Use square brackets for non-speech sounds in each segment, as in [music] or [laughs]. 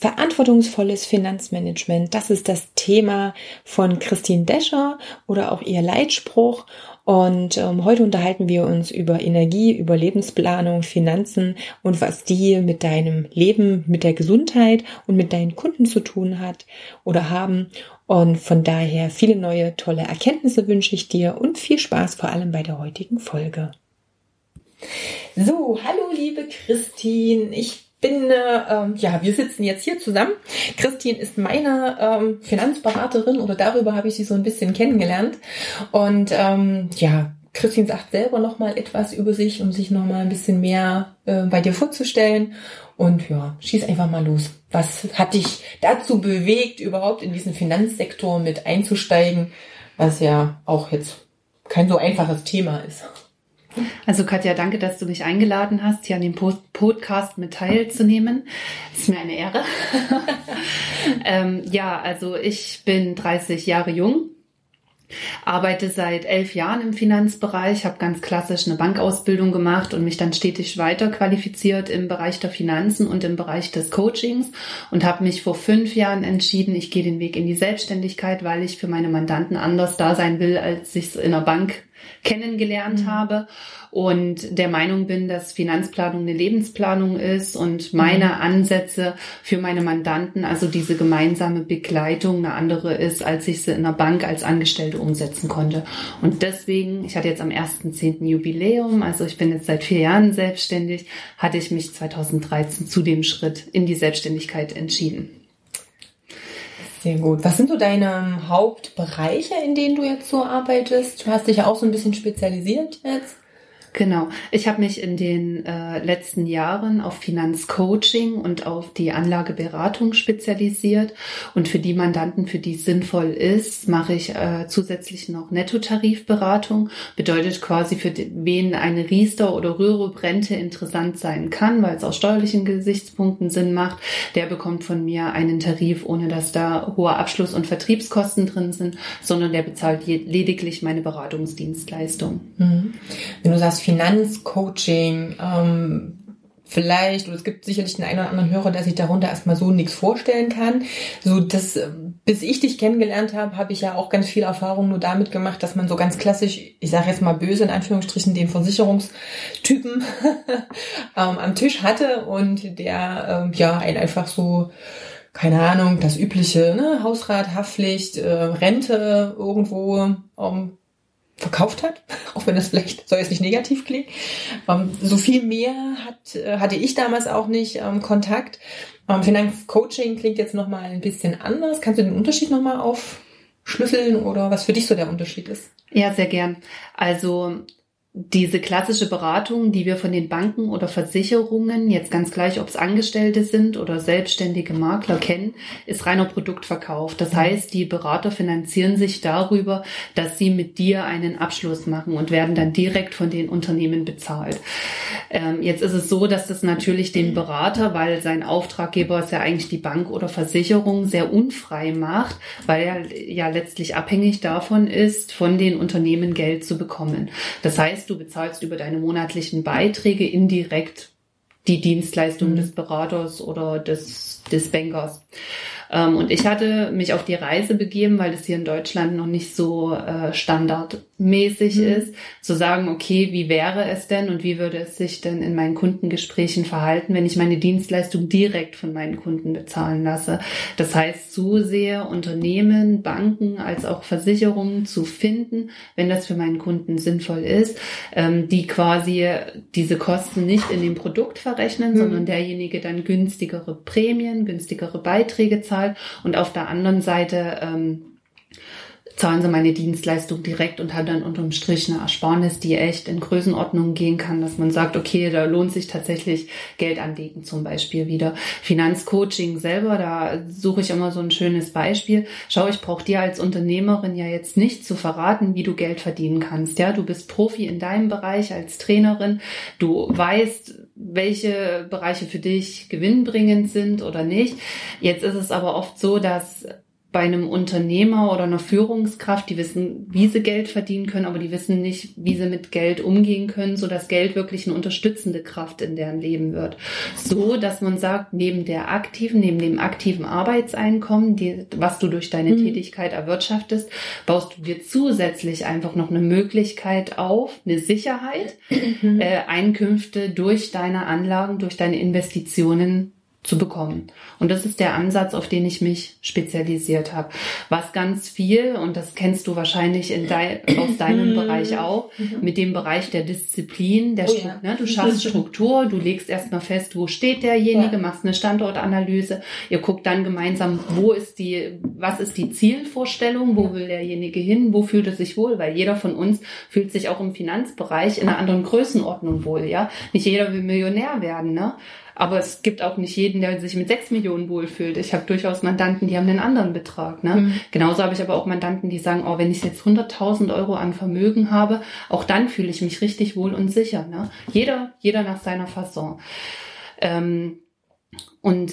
Verantwortungsvolles Finanzmanagement, das ist das Thema von Christine Descher oder auch ihr Leitspruch. Und ähm, heute unterhalten wir uns über Energie, über Lebensplanung, Finanzen und was die mit deinem Leben, mit der Gesundheit und mit deinen Kunden zu tun hat oder haben. Und von daher viele neue tolle Erkenntnisse wünsche ich dir und viel Spaß vor allem bei der heutigen Folge. So, hallo liebe Christine, ich bin, äh, ja, wir sitzen jetzt hier zusammen. Christine ist meine ähm, Finanzberaterin oder darüber habe ich sie so ein bisschen kennengelernt. Und ähm, ja, Christine sagt selber noch mal etwas über sich, um sich noch mal ein bisschen mehr äh, bei dir vorzustellen. Und ja, schieß einfach mal los. Was hat dich dazu bewegt, überhaupt in diesen Finanzsektor mit einzusteigen, was ja auch jetzt kein so einfaches Thema ist? Also Katja, danke, dass du mich eingeladen hast, hier an dem Podcast mit teilzunehmen. ist mir eine Ehre. [laughs] ähm, ja, also ich bin 30 Jahre jung, arbeite seit elf Jahren im Finanzbereich, habe ganz klassisch eine Bankausbildung gemacht und mich dann stetig weiter qualifiziert im Bereich der Finanzen und im Bereich des Coachings und habe mich vor fünf Jahren entschieden, ich gehe den Weg in die Selbstständigkeit, weil ich für meine Mandanten anders da sein will, als ich es in der Bank kennengelernt mhm. habe und der Meinung bin, dass Finanzplanung eine Lebensplanung ist und meine mhm. Ansätze für meine Mandanten, also diese gemeinsame Begleitung eine andere ist, als ich sie in der Bank als Angestellte umsetzen konnte. Und deswegen, ich hatte jetzt am 1.10. Jubiläum, also ich bin jetzt seit vier Jahren selbstständig, hatte ich mich 2013 zu dem Schritt in die Selbstständigkeit entschieden. Sehr gut. Was sind so deine Hauptbereiche, in denen du jetzt so arbeitest? Du hast dich ja auch so ein bisschen spezialisiert jetzt. Genau. Ich habe mich in den äh, letzten Jahren auf Finanzcoaching und auf die Anlageberatung spezialisiert. Und für die Mandanten, für die es sinnvoll ist, mache ich äh, zusätzlich noch Nettotarifberatung. Bedeutet quasi für den, wen eine Riester- oder Rürup-Rente interessant sein kann, weil es aus steuerlichen Gesichtspunkten Sinn macht. Der bekommt von mir einen Tarif, ohne dass da hohe Abschluss- und Vertriebskosten drin sind, sondern der bezahlt lediglich meine Beratungsdienstleistung. Mhm. Wenn du sagst, Finanzcoaching, ähm, vielleicht, oder es gibt sicherlich den einen oder anderen Hörer, der sich darunter erstmal so nichts vorstellen kann. So, das, bis ich dich kennengelernt habe, habe ich ja auch ganz viel Erfahrung nur damit gemacht, dass man so ganz klassisch, ich sage jetzt mal böse in Anführungsstrichen, den Versicherungstypen [laughs] ähm, am Tisch hatte und der ähm, ja einen einfach so keine Ahnung, das übliche, ne, Hausrat, Haftpflicht, äh, Rente irgendwo ähm, verkauft hat, [laughs] auch wenn das vielleicht soll jetzt nicht negativ klingen. Ähm, so viel mehr hat, äh, hatte ich damals auch nicht ähm, Kontakt. Ähm, Finanzcoaching klingt jetzt nochmal ein bisschen anders. Kannst du den Unterschied nochmal aufschlüsseln oder was für dich so der Unterschied ist? Ja, sehr gern. Also diese klassische Beratung, die wir von den Banken oder Versicherungen, jetzt ganz gleich, ob es Angestellte sind oder selbstständige Makler kennen, ist reiner Produktverkauf. Das heißt, die Berater finanzieren sich darüber, dass sie mit dir einen Abschluss machen und werden dann direkt von den Unternehmen bezahlt. Ähm, jetzt ist es so, dass das natürlich den Berater, weil sein Auftraggeber ist ja eigentlich die Bank oder Versicherung, sehr unfrei macht, weil er ja letztlich abhängig davon ist, von den Unternehmen Geld zu bekommen. Das heißt, heißt, du bezahlst über deine monatlichen Beiträge indirekt die Dienstleistung mhm. des Beraters oder des, des Bankers. Ähm, und ich hatte mich auf die Reise begeben, weil es hier in Deutschland noch nicht so äh, standardmäßig mhm. ist, zu sagen, okay, wie wäre es denn und wie würde es sich denn in meinen Kundengesprächen verhalten, wenn ich meine Dienstleistung direkt von meinen Kunden bezahlen lasse. Das heißt, zusehe Unternehmen, Banken als auch Versicherungen zu finden, wenn das für meinen Kunden sinnvoll ist, ähm, die quasi diese Kosten nicht in dem Produkt verrechnen, mhm. sondern derjenige dann günstigere Prämien, günstigere Beiträge zahlt und auf der anderen Seite ähm, zahlen sie meine Dienstleistung direkt und haben dann unterm Strich eine Ersparnis, die echt in Größenordnungen gehen kann, dass man sagt, okay, da lohnt sich tatsächlich Geld anlegen zum Beispiel wieder. Finanzcoaching selber, da suche ich immer so ein schönes Beispiel. Schau, ich brauche dir als Unternehmerin ja jetzt nicht zu verraten, wie du Geld verdienen kannst. Ja, du bist Profi in deinem Bereich als Trainerin. Du weißt, welche Bereiche für dich gewinnbringend sind oder nicht. Jetzt ist es aber oft so, dass bei einem Unternehmer oder einer Führungskraft, die wissen, wie sie Geld verdienen können, aber die wissen nicht, wie sie mit Geld umgehen können, so dass Geld wirklich eine unterstützende Kraft in deren Leben wird. So, dass man sagt, neben der aktiven, neben dem aktiven Arbeitseinkommen, die, was du durch deine mhm. Tätigkeit erwirtschaftest, baust du dir zusätzlich einfach noch eine Möglichkeit auf, eine Sicherheit, mhm. äh, Einkünfte durch deine Anlagen, durch deine Investitionen zu bekommen. Und das ist der Ansatz, auf den ich mich spezialisiert habe. Was ganz viel, und das kennst du wahrscheinlich in dein, aus deinem Bereich auch, mhm. mit dem Bereich der Disziplin, der oh, ja. ne, du schaffst [laughs] Struktur, du legst erstmal fest, wo steht derjenige, ja. machst eine Standortanalyse, ihr guckt dann gemeinsam, wo ist die, was ist die Zielvorstellung, wo will derjenige hin, wo fühlt er sich wohl, weil jeder von uns fühlt sich auch im Finanzbereich in einer anderen Größenordnung wohl, ja. Nicht jeder will Millionär werden, ne? Aber es gibt auch nicht jeden, der sich mit sechs Millionen wohlfühlt. Ich habe durchaus Mandanten, die haben einen anderen Betrag. Ne? Mhm. Genauso habe ich aber auch Mandanten, die sagen, oh, wenn ich jetzt 100.000 Euro an Vermögen habe, auch dann fühle ich mich richtig wohl und sicher. Ne? Jeder, jeder nach seiner Fasson. Ähm, und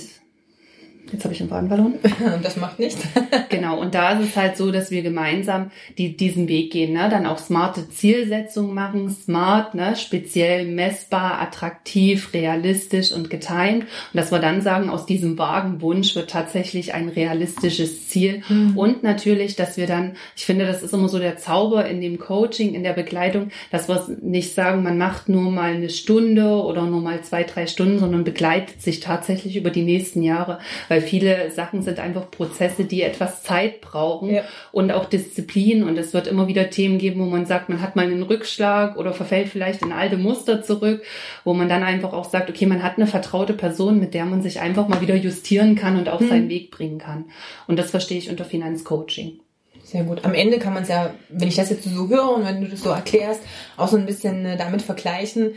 Jetzt habe ich den Faden verloren. [laughs] Das macht nichts. [laughs] genau, und da ist es halt so, dass wir gemeinsam die, diesen Weg gehen, ne? dann auch smarte Zielsetzungen machen, smart, ne? speziell messbar, attraktiv, realistisch und getimed. Und dass wir dann sagen, aus diesem vagen Wunsch wird tatsächlich ein realistisches Ziel. Mhm. Und natürlich, dass wir dann, ich finde, das ist immer so der Zauber in dem Coaching, in der Begleitung, dass wir nicht sagen, man macht nur mal eine Stunde oder nur mal zwei, drei Stunden, sondern begleitet sich tatsächlich über die nächsten Jahre. Weil weil viele Sachen sind einfach Prozesse, die etwas Zeit brauchen ja. und auch Disziplin. Und es wird immer wieder Themen geben, wo man sagt, man hat mal einen Rückschlag oder verfällt vielleicht in alte Muster zurück, wo man dann einfach auch sagt, okay, man hat eine vertraute Person, mit der man sich einfach mal wieder justieren kann und auf mhm. seinen Weg bringen kann. Und das verstehe ich unter Finanzcoaching. Sehr gut. Am Ende kann man es ja, wenn ich das jetzt so höre und wenn du das so erklärst, auch so ein bisschen äh, damit vergleichen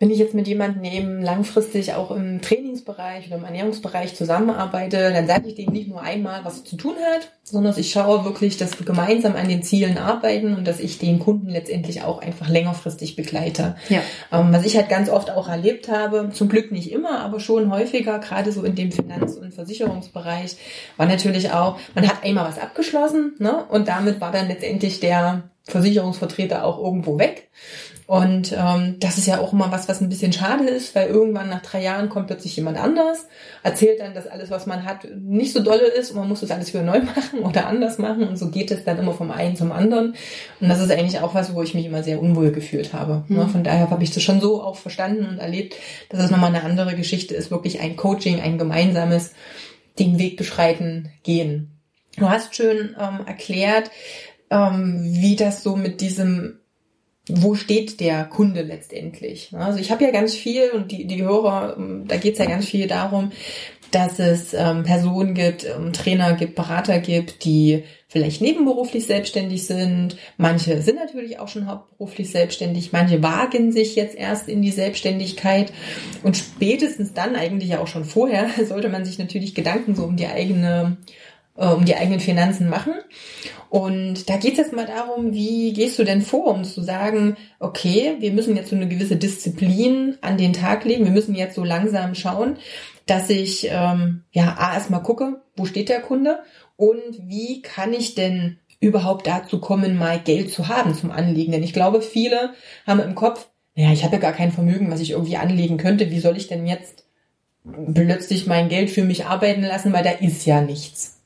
wenn ich jetzt mit jemandem eben langfristig auch im Trainingsbereich oder im Ernährungsbereich zusammenarbeite, dann sage ich dem nicht nur einmal, was zu tun hat, sondern ich schaue wirklich, dass wir gemeinsam an den Zielen arbeiten und dass ich den Kunden letztendlich auch einfach längerfristig begleite. Ja. Ähm, was ich halt ganz oft auch erlebt habe, zum Glück nicht immer, aber schon häufiger, gerade so in dem Finanz- und Versicherungsbereich, war natürlich auch, man hat einmal was abgeschlossen ne? und damit war dann letztendlich der Versicherungsvertreter auch irgendwo weg. Und ähm, das ist ja auch immer was, was ein bisschen schade ist, weil irgendwann nach drei Jahren kommt plötzlich jemand anders, erzählt dann, dass alles, was man hat, nicht so dolle ist und man muss das alles wieder neu [laughs] machen oder anders machen. Und so geht es dann immer vom einen zum anderen. Und das ist eigentlich auch was, wo ich mich immer sehr unwohl gefühlt habe. Mhm. Von daher habe ich das schon so auch verstanden und erlebt, dass es nochmal eine andere Geschichte ist, wirklich ein Coaching, ein gemeinsames, den Weg beschreiten, gehen. Du hast schön ähm, erklärt, ähm, wie das so mit diesem wo steht der Kunde letztendlich? Also ich habe ja ganz viel und die, die Hörer, ähm, da geht es ja ganz viel darum, dass es ähm, Personen gibt, ähm, Trainer gibt, Berater gibt, die vielleicht nebenberuflich selbstständig sind. Manche sind natürlich auch schon hauptberuflich selbstständig. Manche wagen sich jetzt erst in die Selbstständigkeit. Und spätestens dann, eigentlich ja auch schon vorher, [laughs] sollte man sich natürlich Gedanken so um die eigene äh, um die eigenen Finanzen machen. Und da geht es jetzt mal darum, wie gehst du denn vor, um zu sagen, okay, wir müssen jetzt so eine gewisse Disziplin an den Tag legen, wir müssen jetzt so langsam schauen, dass ich ähm, ja erstmal gucke, wo steht der Kunde und wie kann ich denn überhaupt dazu kommen, mal Geld zu haben zum Anlegen. Denn ich glaube, viele haben im Kopf, naja, ich habe ja gar kein Vermögen, was ich irgendwie anlegen könnte. Wie soll ich denn jetzt plötzlich mein Geld für mich arbeiten lassen, weil da ist ja nichts.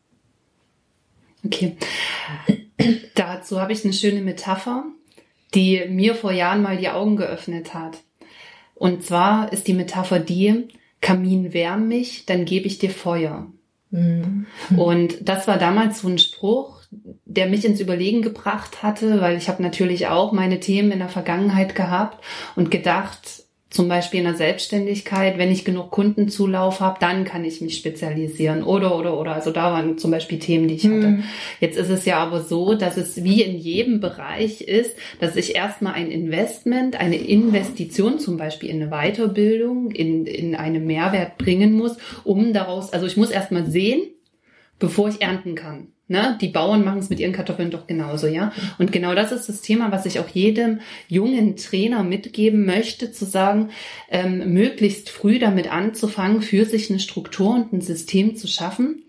Okay. Dazu habe ich eine schöne Metapher, die mir vor Jahren mal die Augen geöffnet hat. Und zwar ist die Metapher die, Kamin wärm mich, dann gebe ich dir Feuer. Mhm. Und das war damals so ein Spruch, der mich ins Überlegen gebracht hatte, weil ich habe natürlich auch meine Themen in der Vergangenheit gehabt und gedacht, zum Beispiel in der Selbstständigkeit, wenn ich genug Kundenzulauf habe, dann kann ich mich spezialisieren oder oder oder. Also da waren zum Beispiel Themen, die ich hatte. Hm. Jetzt ist es ja aber so, dass es wie in jedem Bereich ist, dass ich erstmal ein Investment, eine Investition zum Beispiel in eine Weiterbildung, in, in einen Mehrwert bringen muss, um daraus, also ich muss erstmal sehen, bevor ich ernten kann. Ne? Die Bauern machen es mit ihren Kartoffeln doch genauso, ja. Und genau das ist das Thema, was ich auch jedem jungen Trainer mitgeben möchte, zu sagen, ähm, möglichst früh damit anzufangen, für sich eine Struktur und ein System zu schaffen,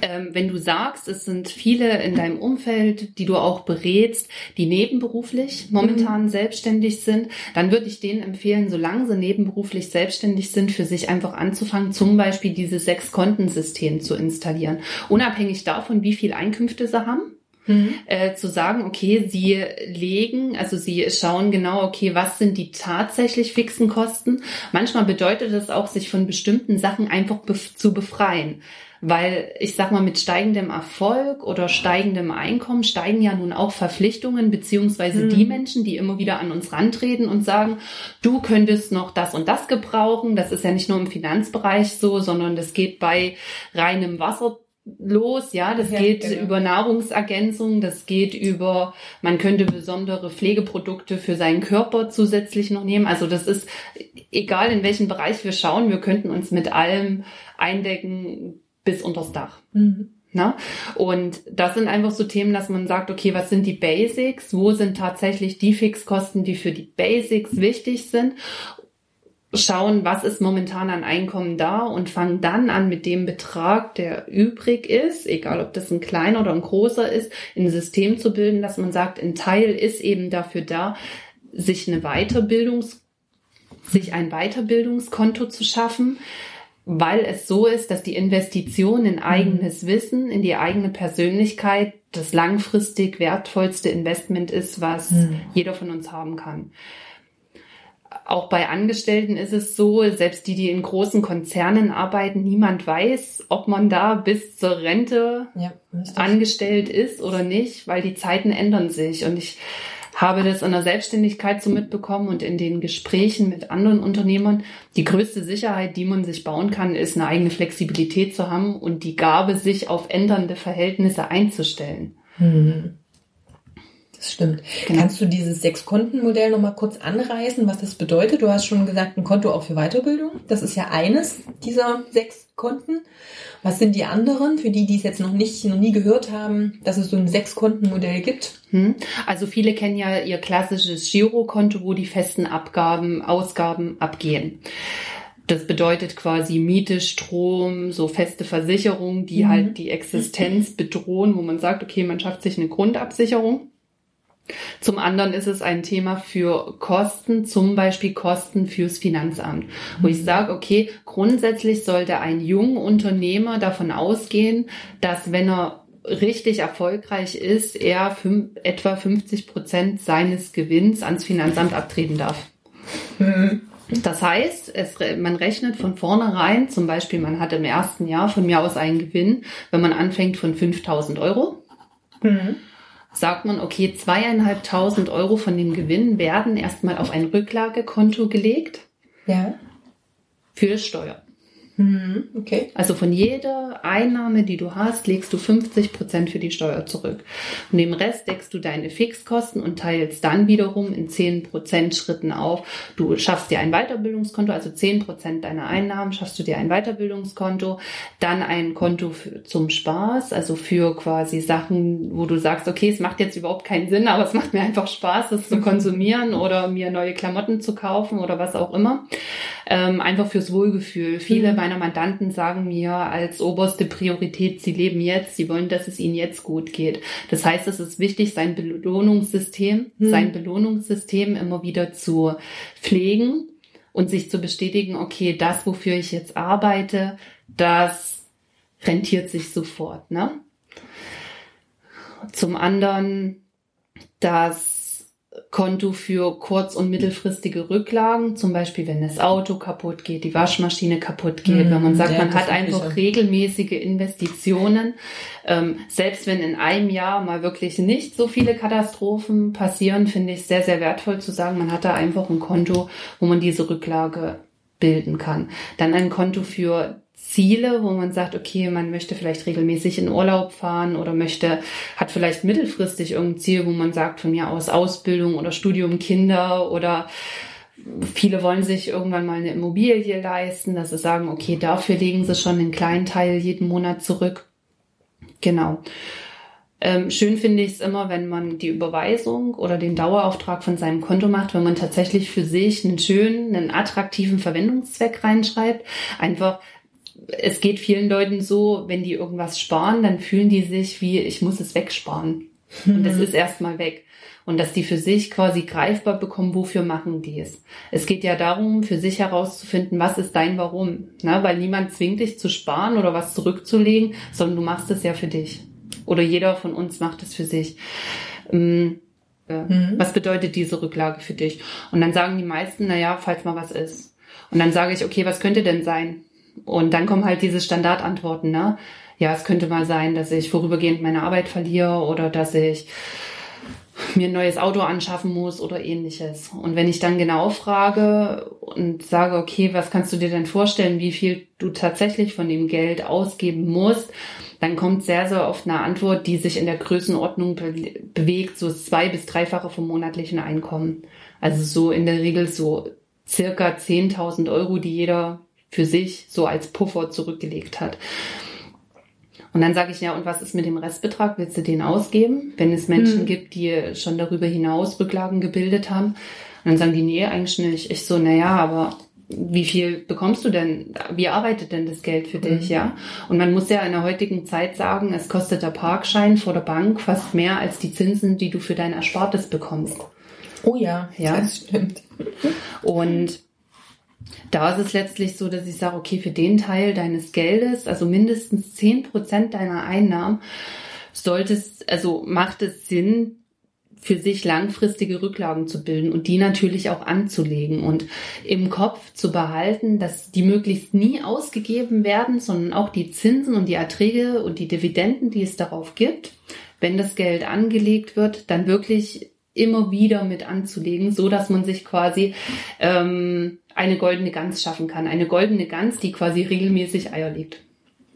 ähm, wenn du sagst, es sind viele in deinem Umfeld, die du auch berätst, die nebenberuflich momentan mhm. selbstständig sind, dann würde ich denen empfehlen, solange sie nebenberuflich selbstständig sind, für sich einfach anzufangen, zum Beispiel dieses Sechs-Kontensystem zu installieren. Unabhängig davon, wie viel Einkünfte sie haben. Mhm. Äh, zu sagen, okay, sie legen, also sie schauen genau, okay, was sind die tatsächlich fixen Kosten. Manchmal bedeutet es auch, sich von bestimmten Sachen einfach bef zu befreien. Weil ich sag mal, mit steigendem Erfolg oder steigendem Einkommen steigen ja nun auch Verpflichtungen, beziehungsweise mhm. die Menschen, die immer wieder an uns rantreten und sagen, du könntest noch das und das gebrauchen. Das ist ja nicht nur im Finanzbereich so, sondern das geht bei reinem Wasser los, ja, das ja, geht genau. über Nahrungsergänzung, das geht über, man könnte besondere Pflegeprodukte für seinen Körper zusätzlich noch nehmen. Also das ist egal in welchem Bereich wir schauen, wir könnten uns mit allem eindecken, bis unters Dach. Mhm. Na? Und das sind einfach so Themen, dass man sagt, okay, was sind die Basics? Wo sind tatsächlich die Fixkosten, die für die Basics wichtig sind? Schauen, was ist momentan an Einkommen da und fangen dann an mit dem Betrag, der übrig ist, egal ob das ein kleiner oder ein großer ist, ein System zu bilden, dass man sagt, ein Teil ist eben dafür da, sich eine Weiterbildungs sich ein Weiterbildungskonto zu schaffen, weil es so ist, dass die Investition in eigenes. Wissen, in die eigene Persönlichkeit das langfristig wertvollste Investment ist, was mhm. jeder von uns haben kann. Auch bei Angestellten ist es so, selbst die, die in großen Konzernen arbeiten, niemand weiß, ob man da bis zur Rente ja, angestellt ist oder nicht, weil die Zeiten ändern sich. Und ich habe das in der Selbstständigkeit so mitbekommen und in den Gesprächen mit anderen Unternehmern. Die größte Sicherheit, die man sich bauen kann, ist eine eigene Flexibilität zu haben und die Gabe, sich auf ändernde Verhältnisse einzustellen. Mhm. Das stimmt. Genau. Kannst du dieses Sechs-Konten-Modell nochmal kurz anreißen, was das bedeutet? Du hast schon gesagt, ein Konto auch für Weiterbildung. Das ist ja eines dieser sechs Konten. Was sind die anderen, für die, die es jetzt noch nicht, noch nie gehört haben, dass es so ein Sechs-Konten-Modell gibt? Hm. Also viele kennen ja ihr klassisches Girokonto, wo die festen Abgaben, Ausgaben abgehen. Das bedeutet quasi Miete, Strom, so feste Versicherungen, die mhm. halt die Existenz bedrohen, wo man sagt, okay, man schafft sich eine Grundabsicherung. Zum anderen ist es ein Thema für Kosten, zum Beispiel Kosten fürs Finanzamt, wo ich sage, okay, grundsätzlich sollte ein junger Unternehmer davon ausgehen, dass wenn er richtig erfolgreich ist, er fünf, etwa 50 Prozent seines Gewinns ans Finanzamt abtreten darf. Mhm. Das heißt, es, man rechnet von vornherein, zum Beispiel, man hat im ersten Jahr von mir aus einen Gewinn, wenn man anfängt von 5000 Euro. Mhm sagt man, okay, zweieinhalbtausend Euro von dem Gewinn werden erstmal auf ein Rücklagekonto gelegt. Ja. Für Steuer. Mhm, okay. Also von jeder Einnahme, die du hast, legst du 50 Prozent für die Steuer zurück. Und dem Rest deckst du deine Fixkosten und teilst dann wiederum in 10 Prozent Schritten auf. Du schaffst dir ein Weiterbildungskonto, also 10 Prozent deiner Einnahmen schaffst du dir ein Weiterbildungskonto, dann ein Konto für, zum Spaß, also für quasi Sachen, wo du sagst, okay, es macht jetzt überhaupt keinen Sinn, aber es macht mir einfach Spaß, das zu konsumieren oder mir neue Klamotten zu kaufen oder was auch immer. Ähm, einfach fürs Wohlgefühl. Viele mhm meiner Mandanten sagen mir als oberste Priorität, sie leben jetzt, sie wollen, dass es ihnen jetzt gut geht. Das heißt, es ist wichtig, sein Belohnungssystem, hm. sein Belohnungssystem immer wieder zu pflegen und sich zu bestätigen, okay, das, wofür ich jetzt arbeite, das rentiert sich sofort, ne? Zum anderen, dass Konto für kurz- und mittelfristige Rücklagen, zum Beispiel wenn das Auto kaputt geht, die Waschmaschine kaputt geht, wenn man sagt, ja, man hat einfach sicher. regelmäßige Investitionen, ähm, selbst wenn in einem Jahr mal wirklich nicht so viele Katastrophen passieren, finde ich sehr, sehr wertvoll zu sagen, man hat da einfach ein Konto, wo man diese Rücklage bilden kann. Dann ein Konto für Ziele, wo man sagt, okay, man möchte vielleicht regelmäßig in Urlaub fahren oder möchte, hat vielleicht mittelfristig irgendein Ziel, wo man sagt, von mir aus Ausbildung oder Studium Kinder oder viele wollen sich irgendwann mal eine Immobilie leisten, dass sie sagen, okay, dafür legen sie schon einen kleinen Teil jeden Monat zurück. Genau. Ähm, schön finde ich es immer, wenn man die Überweisung oder den Dauerauftrag von seinem Konto macht, wenn man tatsächlich für sich einen schönen, einen attraktiven Verwendungszweck reinschreibt. Einfach, es geht vielen Leuten so, wenn die irgendwas sparen, dann fühlen die sich wie, ich muss es wegsparen. Und es ist erstmal weg. Und dass die für sich quasi greifbar bekommen, wofür machen die es. Es geht ja darum, für sich herauszufinden, was ist dein Warum. Ne? Weil niemand zwingt dich zu sparen oder was zurückzulegen, sondern du machst es ja für dich. Oder jeder von uns macht es für sich. Ähm, ja. Was bedeutet diese Rücklage für dich? Und dann sagen die meisten, na ja, falls mal was ist. Und dann sage ich, okay, was könnte denn sein? Und dann kommen halt diese Standardantworten, ne? Ja, es könnte mal sein, dass ich vorübergehend meine Arbeit verliere oder dass ich mir ein neues Auto anschaffen muss oder ähnliches. Und wenn ich dann genau frage und sage, okay, was kannst du dir denn vorstellen, wie viel du tatsächlich von dem Geld ausgeben musst, dann kommt sehr, sehr oft eine Antwort, die sich in der Größenordnung be bewegt, so zwei- bis dreifache vom monatlichen Einkommen. Also so in der Regel so circa 10.000 Euro, die jeder für sich so als Puffer zurückgelegt hat. Und dann sage ich, ja, und was ist mit dem Restbetrag? Willst du den ausgeben? Wenn es Menschen Hm. gibt, die schon darüber hinaus Rücklagen gebildet haben. Und dann sagen die, nee, eigentlich nicht. Ich so, naja, aber wie viel bekommst du denn? Wie arbeitet denn das Geld für dich, ja? Und man muss ja in der heutigen Zeit sagen, es kostet der Parkschein vor der Bank fast mehr als die Zinsen, die du für dein Erspartes bekommst. Oh ja, Ja. das stimmt. Und da ist es letztlich so, dass ich sage, okay, für den Teil deines Geldes, also mindestens 10 Prozent deiner Einnahmen, solltest, also macht es Sinn, für sich langfristige Rücklagen zu bilden und die natürlich auch anzulegen und im Kopf zu behalten, dass die möglichst nie ausgegeben werden, sondern auch die Zinsen und die Erträge und die Dividenden, die es darauf gibt, wenn das Geld angelegt wird, dann wirklich immer wieder mit anzulegen, so dass man sich quasi ähm, eine goldene Gans schaffen kann. Eine goldene Gans, die quasi regelmäßig Eier legt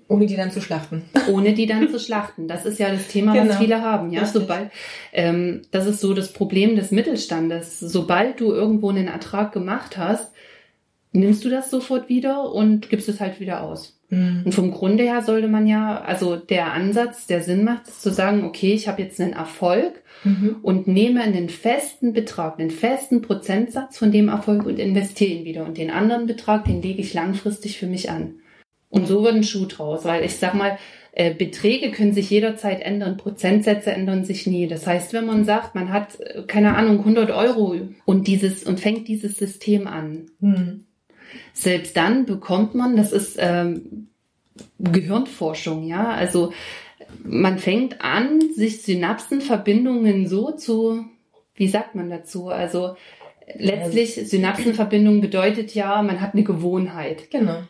Ohne die dann zu schlachten. [laughs] ohne die dann zu schlachten. Das ist ja das Thema, Genau. was viele haben. Ja, Richtig. sobald ähm, das ist so das Problem des Mittelstandes. Sobald du irgendwo einen Ertrag gemacht hast, nimmst du das sofort wieder und gibst es halt wieder aus. Mhm. Und vom Grunde her sollte man ja, also der Ansatz, der Sinn macht, ist zu sagen, okay, ich habe jetzt einen Erfolg Mhm. und nehme einen festen Betrag, einen festen Prozentsatz von dem Erfolg und investiere ihn wieder. Und den anderen Betrag, den lege ich langfristig für mich an. Und so wird ein Schuh draus, weil ich sag mal, äh, Beträge können sich jederzeit ändern, Prozentsätze ändern sich nie. Das heißt, wenn man sagt, man hat, äh, keine Ahnung, 100 Euro und dieses, und fängt dieses System an, Mhm. selbst dann bekommt man, das ist ähm, Gehirnforschung, ja, also man fängt an, sich Synapsenverbindungen so zu, wie sagt man dazu, also letztlich Synapsenverbindung bedeutet ja, man hat eine Gewohnheit. Genau.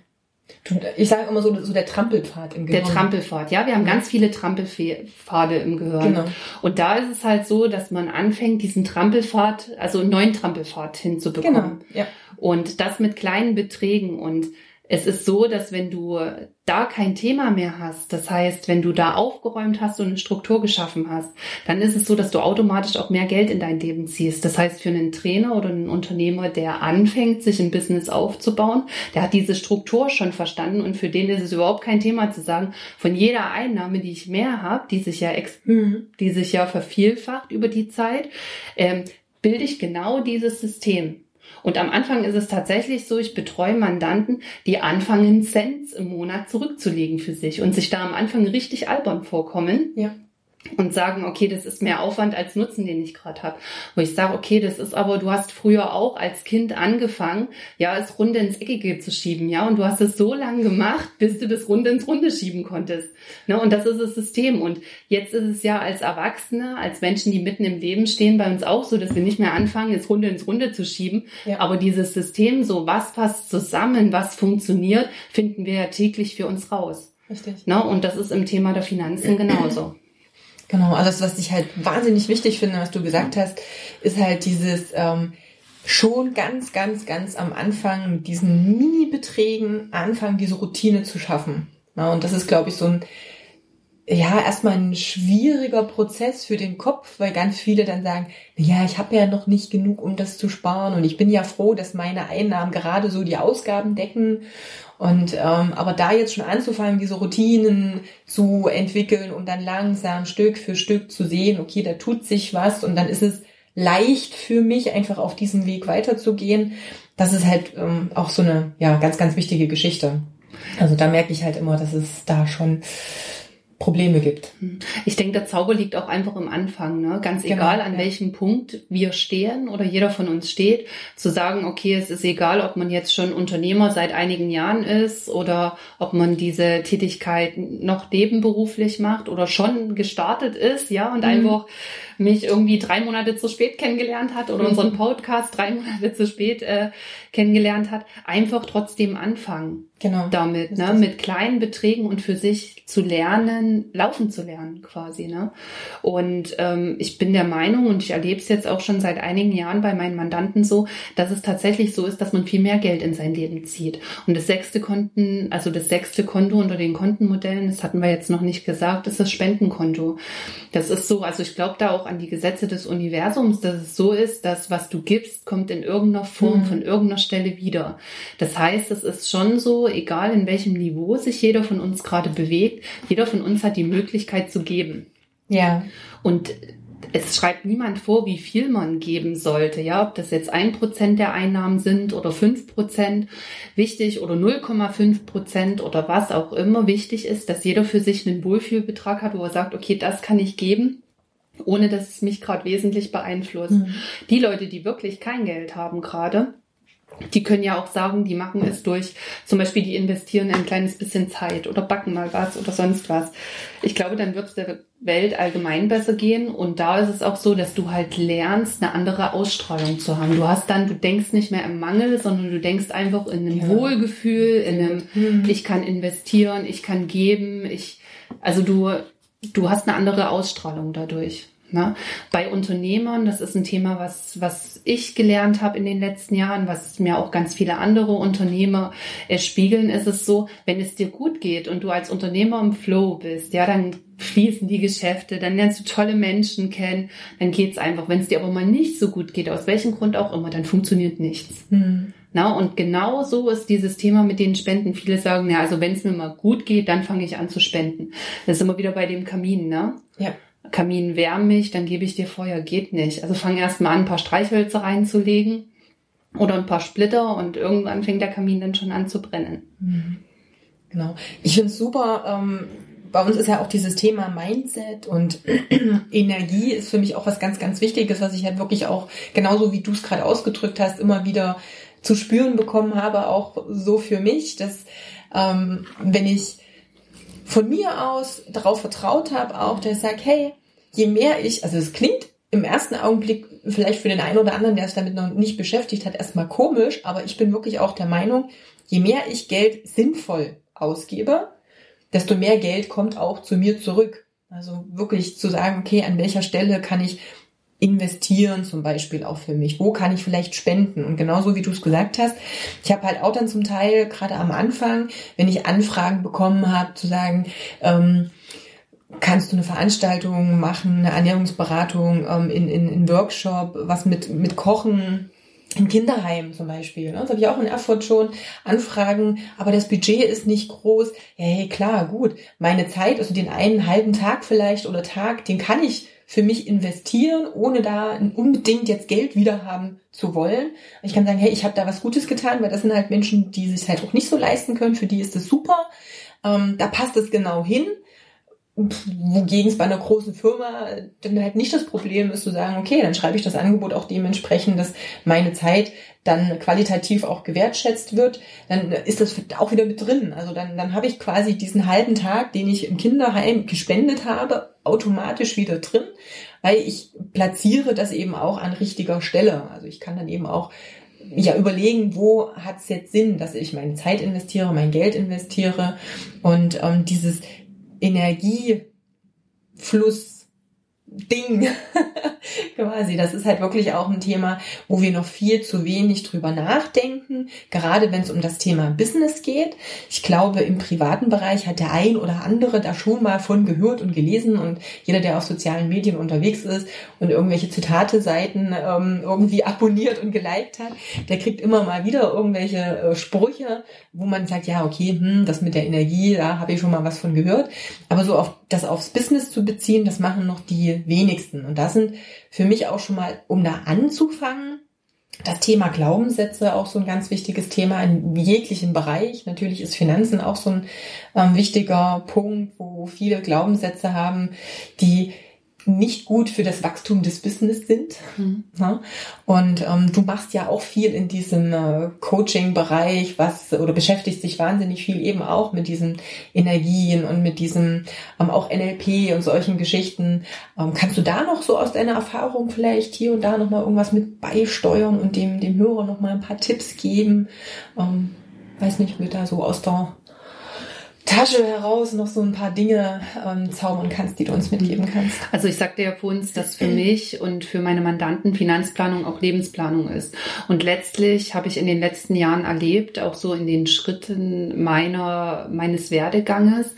Ich sage immer so, so der Trampelpfad im Der Gehirn. Trampelpfad, ja, wir haben ganz viele Trampelpfade im Gehirn. Genau. Und da ist es halt so, dass man anfängt, diesen Trampelpfad, also einen neuen Trampelpfad hinzubekommen. Genau. Ja. Und das mit kleinen Beträgen. Und es ist so, dass wenn du da kein Thema mehr hast, das heißt, wenn du da aufgeräumt hast und eine Struktur geschaffen hast, dann ist es so, dass du automatisch auch mehr Geld in dein Leben ziehst. Das heißt, für einen Trainer oder einen Unternehmer, der anfängt, sich ein Business aufzubauen, der hat diese Struktur schon verstanden und für den ist es überhaupt kein Thema zu sagen, von jeder Einnahme, die ich mehr habe, die sich ja ex Mhm. die sich ja vervielfacht über die Zeit, ähm, bilde ich genau dieses System. Und am Anfang ist es tatsächlich so, ich betreue Mandanten, die anfangen, Cents im Monat zurückzulegen für sich und sich da am Anfang richtig albern vorkommen. Ja. Und sagen, okay, das ist mehr Aufwand als Nutzen, den ich gerade habe. Wo ich sage, okay, das ist aber, du hast früher auch als Kind angefangen, ja, es Runde ins Eckige zu schieben, ja, und du hast es so lange gemacht, bis du das Runde ins Runde schieben konntest. Ne? Und das ist das System. Und jetzt ist es ja als Erwachsene, als Menschen, die mitten im Leben stehen, bei uns auch so, dass wir nicht mehr anfangen, es Runde ins Runde zu schieben. Ja. Aber dieses System, so was passt zusammen, was funktioniert, finden wir ja täglich für uns raus. Richtig. Ne? Und das ist im Thema der Finanzen genauso. Genau, also das, was ich halt wahnsinnig wichtig finde, was du gesagt hast, ist halt dieses ähm, schon ganz, ganz, ganz am Anfang mit diesen Mini-Beträgen anfangen, diese Routine zu schaffen. Ja, und das ist, glaube ich, so ein ja, erstmal ein schwieriger Prozess für den Kopf, weil ganz viele dann sagen, ja, ich habe ja noch nicht genug, um das zu sparen. Und ich bin ja froh, dass meine Einnahmen gerade so die Ausgaben decken und ähm, aber da jetzt schon anzufangen, diese Routinen zu entwickeln und dann langsam Stück für Stück zu sehen, okay, da tut sich was und dann ist es leicht für mich, einfach auf diesem Weg weiterzugehen. Das ist halt ähm, auch so eine ja ganz, ganz wichtige Geschichte. Also da merke ich halt immer, dass es da schon Probleme gibt. Ich denke, der Zauber liegt auch einfach im Anfang, ne? Ganz genau, egal, an ja. welchem Punkt wir stehen oder jeder von uns steht, zu sagen, okay, es ist egal, ob man jetzt schon Unternehmer seit einigen Jahren ist oder ob man diese Tätigkeit noch nebenberuflich macht oder schon gestartet ist, ja, und mhm. einfach mich irgendwie drei Monate zu spät kennengelernt hat oder mhm. unseren Podcast drei Monate zu spät äh, kennengelernt hat, einfach trotzdem anfangen. Genau. Damit, ne? Mit kleinen Beträgen und für sich zu lernen, laufen zu lernen quasi, ne? Und ähm, ich bin der Meinung und ich erlebe es jetzt auch schon seit einigen Jahren bei meinen Mandanten so, dass es tatsächlich so ist, dass man viel mehr Geld in sein Leben zieht. Und das sechste Konten, also das sechste Konto unter den Kontenmodellen, das hatten wir jetzt noch nicht gesagt, ist das Spendenkonto. Das ist so, also ich glaube da auch an die Gesetze des Universums, dass es so ist, dass was du gibst, kommt in irgendeiner Form mhm. von irgendeiner Stelle wieder. Das heißt, es ist schon so, egal in welchem Niveau sich jeder von uns gerade bewegt, jeder von uns hat die Möglichkeit zu geben. Ja. Und es schreibt niemand vor, wie viel man geben sollte, ja, ob das jetzt ein Prozent der Einnahmen sind oder fünf Prozent wichtig oder 0,5 Prozent oder was auch immer wichtig ist, dass jeder für sich einen Wohlfühlbetrag hat, wo er sagt, okay, das kann ich geben ohne dass es mich gerade wesentlich beeinflusst. Mhm. Die Leute, die wirklich kein Geld haben gerade, die können ja auch sagen, die machen es durch, zum Beispiel die investieren ein kleines bisschen Zeit oder backen mal was oder sonst was. Ich glaube, dann wird es der Welt allgemein besser gehen und da ist es auch so, dass du halt lernst, eine andere Ausstrahlung zu haben. Du hast dann, du denkst nicht mehr im Mangel, sondern du denkst einfach in einem ja. Wohlgefühl, in einem, mhm. ich kann investieren, ich kann geben, ich, also du, du hast eine andere Ausstrahlung dadurch. Ne? Bei Unternehmern, das ist ein Thema, was, was ich gelernt habe in den letzten Jahren, was mir auch ganz viele andere Unternehmer äh, spiegeln, ist es so, wenn es dir gut geht und du als Unternehmer im Flow bist, ja, dann fließen die Geschäfte, dann lernst du tolle Menschen kennen, dann geht's einfach. Wenn es dir aber mal nicht so gut geht, aus welchem Grund auch immer, dann funktioniert nichts. Mhm. Na, und genau so ist dieses Thema mit den Spenden. Viele sagen, ja, also wenn es mir mal gut geht, dann fange ich an zu spenden. Das ist immer wieder bei dem Kamin, ne? Ja. Kamin wärm mich, dann gebe ich dir Feuer, geht nicht. Also fang erst mal an, ein paar Streichhölzer reinzulegen oder ein paar Splitter und irgendwann fängt der Kamin dann schon an zu brennen. Mhm. Genau. Ich finde es super. Ähm, bei uns ist ja auch dieses Thema Mindset und [clears throat] Energie ist für mich auch was ganz, ganz Wichtiges, was ich halt wirklich auch, genauso wie du es gerade ausgedrückt hast, immer wieder zu spüren bekommen habe, auch so für mich, dass ähm, wenn ich von mir aus darauf vertraut habe, auch, der sagt, hey, je mehr ich, also es klingt im ersten Augenblick vielleicht für den einen oder anderen, der sich damit noch nicht beschäftigt hat, erstmal komisch, aber ich bin wirklich auch der Meinung, je mehr ich Geld sinnvoll ausgebe, desto mehr Geld kommt auch zu mir zurück. Also wirklich zu sagen, okay, an welcher Stelle kann ich investieren zum Beispiel auch für mich? Wo kann ich vielleicht spenden? Und genauso wie du es gesagt hast, ich habe halt auch dann zum Teil gerade am Anfang, wenn ich Anfragen bekommen habe, zu sagen, ähm, kannst du eine Veranstaltung machen, eine Ernährungsberatung ähm, in, in, in Workshop, was mit, mit Kochen, im Kinderheim zum Beispiel. Ne? Das habe ich auch in Erfurt schon Anfragen, aber das Budget ist nicht groß. Ja, hey, klar, gut. Meine Zeit, also den einen halben Tag vielleicht oder Tag, den kann ich für mich investieren, ohne da unbedingt jetzt Geld wieder haben zu wollen. Ich kann sagen, hey, ich habe da was Gutes getan, weil das sind halt Menschen, die sich halt auch nicht so leisten können. Für die ist das super. Ähm, da passt es genau hin. Wogegen es bei einer großen Firma dann halt nicht das Problem ist zu sagen, okay, dann schreibe ich das Angebot auch dementsprechend, dass meine Zeit dann qualitativ auch gewertschätzt wird, dann ist das auch wieder mit drin. Also dann, dann habe ich quasi diesen halben Tag, den ich im Kinderheim gespendet habe, automatisch wieder drin, weil ich platziere das eben auch an richtiger Stelle. Also ich kann dann eben auch ja überlegen, wo hat es jetzt Sinn, dass ich meine Zeit investiere, mein Geld investiere und ähm, dieses Energiefluss Ding [laughs] quasi. Das ist halt wirklich auch ein Thema, wo wir noch viel zu wenig drüber nachdenken, gerade wenn es um das Thema Business geht. Ich glaube, im privaten Bereich hat der ein oder andere da schon mal von gehört und gelesen und jeder, der auf sozialen Medien unterwegs ist und irgendwelche Zitate-Seiten ähm, irgendwie abonniert und geliked hat, der kriegt immer mal wieder irgendwelche äh, Sprüche, wo man sagt, ja, okay, hm, das mit der Energie, da habe ich schon mal was von gehört. Aber so auf das aufs Business zu beziehen, das machen noch die wenigsten. Und das sind für mich auch schon mal, um da anzufangen, das Thema Glaubenssätze auch so ein ganz wichtiges Thema in jeglichem Bereich. Natürlich ist Finanzen auch so ein ähm, wichtiger Punkt, wo viele Glaubenssätze haben, die nicht gut für das Wachstum des Business sind. Mhm. Und ähm, du machst ja auch viel in diesem äh, Coaching-Bereich, was oder beschäftigst dich wahnsinnig viel eben auch mit diesen Energien und mit diesem ähm, auch NLP und solchen Geschichten. Ähm, kannst du da noch so aus deiner Erfahrung vielleicht hier und da noch mal irgendwas mit beisteuern und dem dem Hörer noch mal ein paar Tipps geben? Ähm, weiß nicht, wie da so aus der Tasche heraus noch so ein paar Dinge ähm, zaubern kannst, die du uns mitgeben kannst? Also ich sagte ja vorhin, dass für mich und für meine Mandanten Finanzplanung auch Lebensplanung ist. Und letztlich habe ich in den letzten Jahren erlebt, auch so in den Schritten meiner, meines Werdeganges,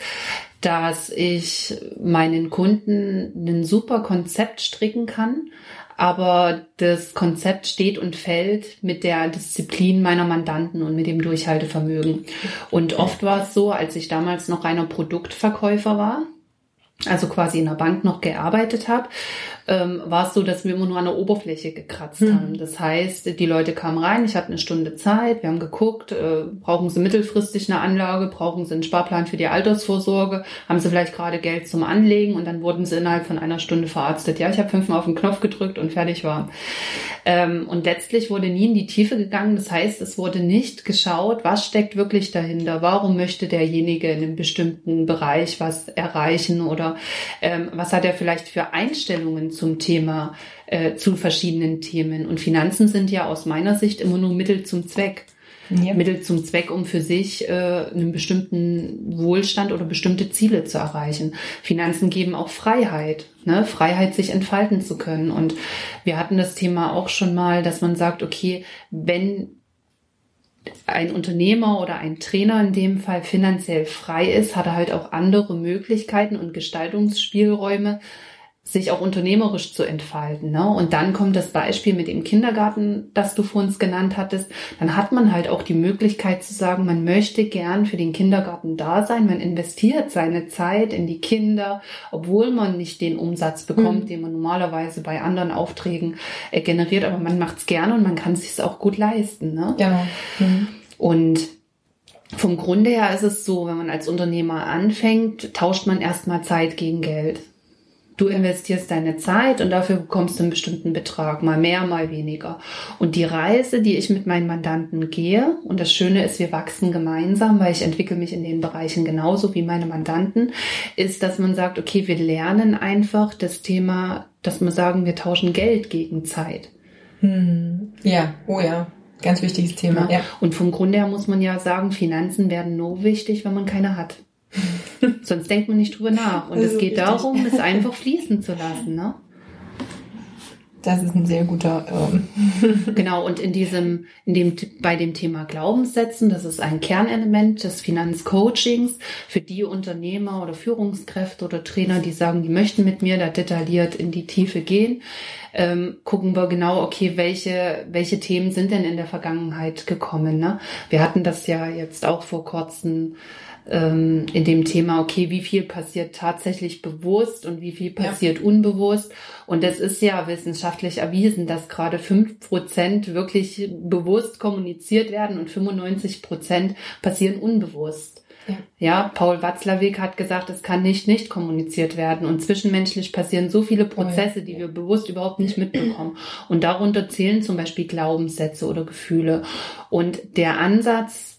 dass ich meinen Kunden ein super Konzept stricken kann, aber das Konzept steht und fällt mit der Disziplin meiner Mandanten und mit dem Durchhaltevermögen. Und oft war es so, als ich damals noch reiner Produktverkäufer war, also quasi in der Bank noch gearbeitet habe, ähm, war es so, dass wir immer nur an der Oberfläche gekratzt mhm. haben. Das heißt, die Leute kamen rein, ich hatte eine Stunde Zeit, wir haben geguckt, äh, brauchen sie mittelfristig eine Anlage, brauchen sie einen Sparplan für die Altersvorsorge, haben sie vielleicht gerade Geld zum Anlegen und dann wurden sie innerhalb von einer Stunde verarztet. Ja, ich habe fünfmal auf den Knopf gedrückt und fertig war. Ähm, und letztlich wurde nie in die Tiefe gegangen. Das heißt, es wurde nicht geschaut, was steckt wirklich dahinter, warum möchte derjenige in einem bestimmten Bereich was erreichen oder ähm, was hat er vielleicht für Einstellungen zum Thema, äh, zu verschiedenen Themen. Und Finanzen sind ja aus meiner Sicht immer nur Mittel zum Zweck. Ja. Mittel zum Zweck, um für sich äh, einen bestimmten Wohlstand oder bestimmte Ziele zu erreichen. Finanzen geben auch Freiheit, ne? Freiheit, sich entfalten zu können. Und wir hatten das Thema auch schon mal, dass man sagt, okay, wenn ein Unternehmer oder ein Trainer in dem Fall finanziell frei ist, hat er halt auch andere Möglichkeiten und Gestaltungsspielräume, sich auch unternehmerisch zu entfalten. Ne? Und dann kommt das Beispiel mit dem Kindergarten, das du vor uns genannt hattest. Dann hat man halt auch die Möglichkeit zu sagen, man möchte gern für den Kindergarten da sein. Man investiert seine Zeit in die Kinder, obwohl man nicht den Umsatz bekommt, mhm. den man normalerweise bei anderen Aufträgen äh, generiert. Aber man macht es gerne und man kann es sich auch gut leisten. Ne? Genau. Mhm. Und vom Grunde her ist es so, wenn man als Unternehmer anfängt, tauscht man erstmal Zeit gegen Geld. Du investierst deine Zeit und dafür bekommst du einen bestimmten Betrag, mal mehr, mal weniger. Und die Reise, die ich mit meinen Mandanten gehe, und das Schöne ist, wir wachsen gemeinsam, weil ich entwickle mich in den Bereichen genauso wie meine Mandanten, ist, dass man sagt, okay, wir lernen einfach das Thema, dass wir sagen, wir tauschen Geld gegen Zeit. Hm. Ja, oh ja. Ganz wichtiges Thema. Ja. ja. Und vom Grunde her muss man ja sagen, Finanzen werden nur wichtig, wenn man keine hat. [laughs] Sonst denkt man nicht drüber nach. Und es geht richtig. darum, es einfach fließen zu lassen. Ne? Das ist ein sehr guter. Ähm. [laughs] genau, und in diesem, in dem, bei dem Thema Glaubenssätzen, das ist ein Kernelement des Finanzcoachings für die Unternehmer oder Führungskräfte oder Trainer, die sagen, die möchten mit mir da detailliert in die Tiefe gehen, ähm, gucken wir genau, okay, welche, welche Themen sind denn in der Vergangenheit gekommen. Ne? Wir hatten das ja jetzt auch vor kurzem ähm, in dem Thema, okay, wie viel passiert tatsächlich bewusst und wie viel passiert ja. unbewusst. Und das ist ja wissenschaftlich erwiesen, dass gerade fünf Prozent wirklich bewusst kommuniziert werden und 95 Prozent passieren unbewusst. Ja. ja, Paul Watzlawick hat gesagt, es kann nicht nicht kommuniziert werden und zwischenmenschlich passieren so viele Prozesse, die wir bewusst überhaupt nicht mitbekommen. Und darunter zählen zum Beispiel Glaubenssätze oder Gefühle. Und der Ansatz,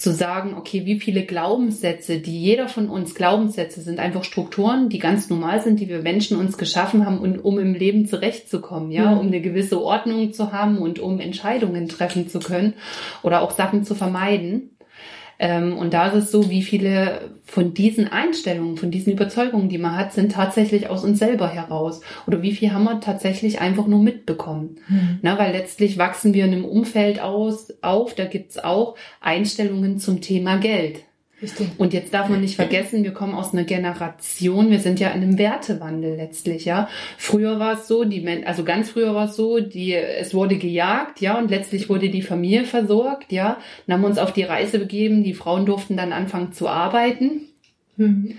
zu sagen, okay, wie viele Glaubenssätze, die jeder von uns Glaubenssätze sind, einfach Strukturen, die ganz normal sind, die wir Menschen uns geschaffen haben, um, um im Leben zurechtzukommen, ja, um eine gewisse Ordnung zu haben und um Entscheidungen treffen zu können oder auch Sachen zu vermeiden. Ähm, und da ist es so, wie viele von diesen Einstellungen, von diesen Überzeugungen, die man hat, sind tatsächlich aus uns selber heraus. Oder wie viel haben wir tatsächlich einfach nur mitbekommen. Mhm. Na, weil letztlich wachsen wir in einem Umfeld aus, auf, da gibt's auch Einstellungen zum Thema Geld. Richtig. Und jetzt darf man nicht vergessen, wir kommen aus einer Generation, wir sind ja in einem Wertewandel letztlich, ja. Früher war es so, die Men also ganz früher war es so, die, es wurde gejagt, ja, und letztlich wurde die Familie versorgt, ja. Dann haben wir uns auf die Reise begeben, die Frauen durften dann anfangen zu arbeiten. Mhm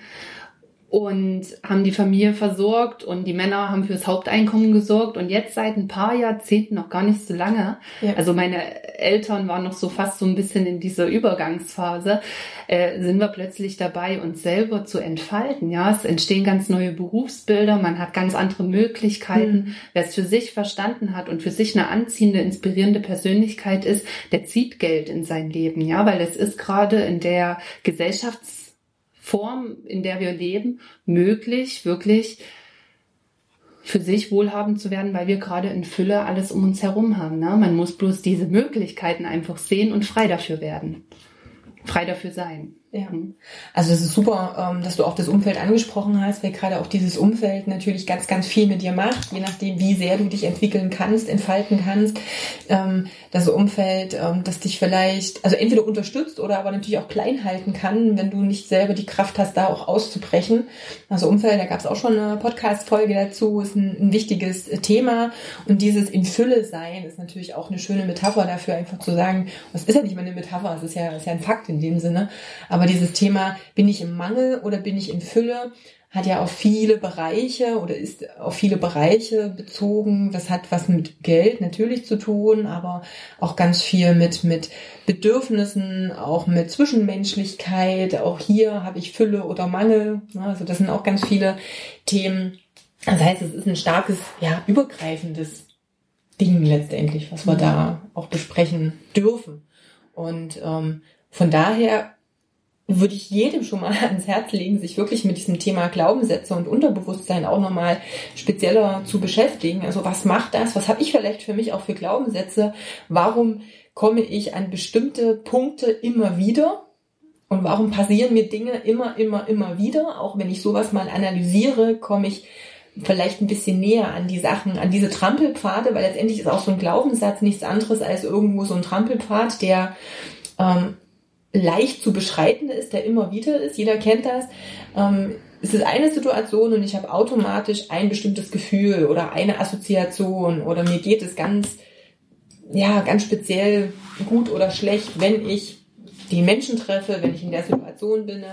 und haben die Familie versorgt und die Männer haben fürs Haupteinkommen gesorgt und jetzt seit ein paar Jahrzehnten noch gar nicht so lange. Ja. Also meine Eltern waren noch so fast so ein bisschen in dieser Übergangsphase, äh, sind wir plötzlich dabei, uns selber zu entfalten. Ja, es entstehen ganz neue Berufsbilder, man hat ganz andere Möglichkeiten. Mhm. Wer es für sich verstanden hat und für sich eine anziehende, inspirierende Persönlichkeit ist, der zieht Geld in sein Leben. Ja, weil es ist gerade in der Gesellschafts Form, in der wir leben, möglich, wirklich für sich wohlhabend zu werden, weil wir gerade in Fülle alles um uns herum haben. Ne? Man muss bloß diese Möglichkeiten einfach sehen und frei dafür werden. Frei dafür sein. Ja. Mhm. Also es ist super, ähm, dass du auch das Umfeld angesprochen hast, weil gerade auch dieses Umfeld natürlich ganz, ganz viel mit dir macht, je nachdem, wie sehr du dich entwickeln kannst, entfalten kannst. Ähm, das Umfeld, ähm, das dich vielleicht, also entweder unterstützt oder aber natürlich auch klein halten kann, wenn du nicht selber die Kraft hast, da auch auszubrechen. Also Umfeld, da gab es auch schon eine Podcast-Folge dazu, ist ein, ein wichtiges Thema. Und dieses in Fülle sein ist natürlich auch eine schöne Metapher dafür, einfach zu sagen, es ist ja nicht mal eine Metapher, es ist ja, es ist ja ein Fakt in dem Sinne. Aber aber dieses Thema, bin ich im Mangel oder bin ich in Fülle, hat ja auf viele Bereiche oder ist auf viele Bereiche bezogen. Das hat was mit Geld natürlich zu tun, aber auch ganz viel mit, mit Bedürfnissen, auch mit Zwischenmenschlichkeit. Auch hier habe ich Fülle oder Mangel. Also das sind auch ganz viele Themen. Das heißt, es ist ein starkes, ja, übergreifendes Ding letztendlich, was wir mhm. da auch besprechen dürfen. Und ähm, von daher würde ich jedem schon mal [laughs] ans Herz legen, sich wirklich mit diesem Thema Glaubenssätze und Unterbewusstsein auch nochmal spezieller zu beschäftigen. Also was macht das? Was habe ich vielleicht für mich auch für Glaubenssätze? Warum komme ich an bestimmte Punkte immer wieder? Und warum passieren mir Dinge immer, immer, immer wieder? Auch wenn ich sowas mal analysiere, komme ich vielleicht ein bisschen näher an die Sachen, an diese Trampelpfade, weil letztendlich ist auch so ein Glaubenssatz nichts anderes als irgendwo so ein Trampelpfad, der ähm, leicht zu beschreiten ist, der immer wieder ist. Jeder kennt das. Ähm, es ist eine Situation und ich habe automatisch ein bestimmtes Gefühl oder eine Assoziation oder mir geht es ganz, ja, ganz speziell gut oder schlecht, wenn ich die Menschen treffe, wenn ich in der Situation bin,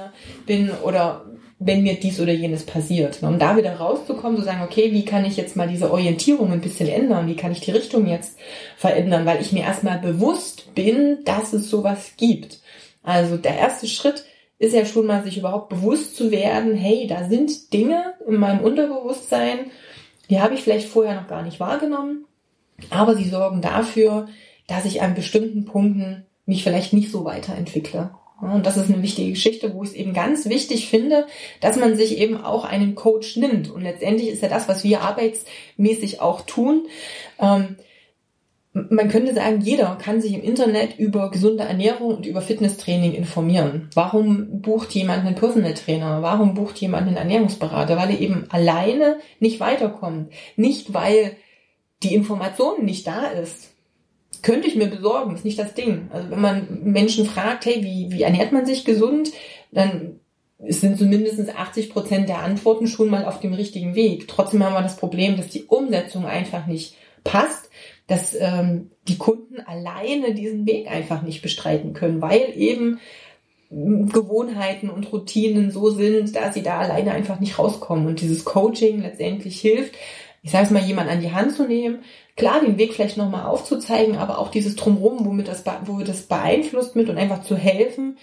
bin oder wenn mir dies oder jenes passiert. Um da wieder rauszukommen, zu sagen, okay, wie kann ich jetzt mal diese Orientierung ein bisschen ändern? Wie kann ich die Richtung jetzt verändern? Weil ich mir erstmal bewusst bin, dass es sowas gibt. Also der erste Schritt ist ja schon mal, sich überhaupt bewusst zu werden, hey, da sind Dinge in meinem Unterbewusstsein, die habe ich vielleicht vorher noch gar nicht wahrgenommen, aber sie sorgen dafür, dass ich an bestimmten Punkten mich vielleicht nicht so weiterentwickle. Und das ist eine wichtige Geschichte, wo ich es eben ganz wichtig finde, dass man sich eben auch einen Coach nimmt. Und letztendlich ist ja das, was wir arbeitsmäßig auch tun. Man könnte sagen, jeder kann sich im Internet über gesunde Ernährung und über Fitnesstraining informieren. Warum bucht jemand einen Personal Trainer? Warum bucht jemand einen Ernährungsberater? Weil er eben alleine nicht weiterkommt. Nicht, weil die Information nicht da ist. Könnte ich mir besorgen, ist nicht das Ding. Also wenn man Menschen fragt, hey, wie, wie ernährt man sich gesund, dann sind so mindestens 80 Prozent der Antworten schon mal auf dem richtigen Weg. Trotzdem haben wir das Problem, dass die Umsetzung einfach nicht passt dass ähm, die Kunden alleine diesen Weg einfach nicht bestreiten können, weil eben Gewohnheiten und Routinen so sind, dass sie da alleine einfach nicht rauskommen. Und dieses Coaching letztendlich hilft, ich sage es mal, jemand an die Hand zu nehmen, klar den Weg vielleicht nochmal aufzuzeigen, aber auch dieses Drumherum, womit das, wo das beeinflusst mit und einfach zu helfen,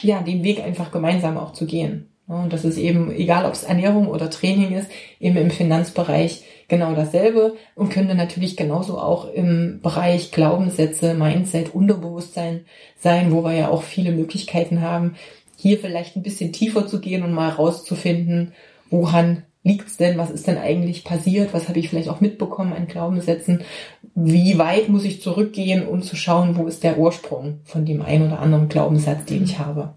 ja, den Weg einfach gemeinsam auch zu gehen. Und das ist eben, egal ob es Ernährung oder Training ist, eben im Finanzbereich genau dasselbe und könnte natürlich genauso auch im Bereich Glaubenssätze, Mindset, Unterbewusstsein sein, wo wir ja auch viele Möglichkeiten haben, hier vielleicht ein bisschen tiefer zu gehen und mal rauszufinden, woran liegt's denn, was ist denn eigentlich passiert, was habe ich vielleicht auch mitbekommen an Glaubenssätzen, wie weit muss ich zurückgehen, um zu schauen, wo ist der Ursprung von dem einen oder anderen Glaubenssatz, den ich habe.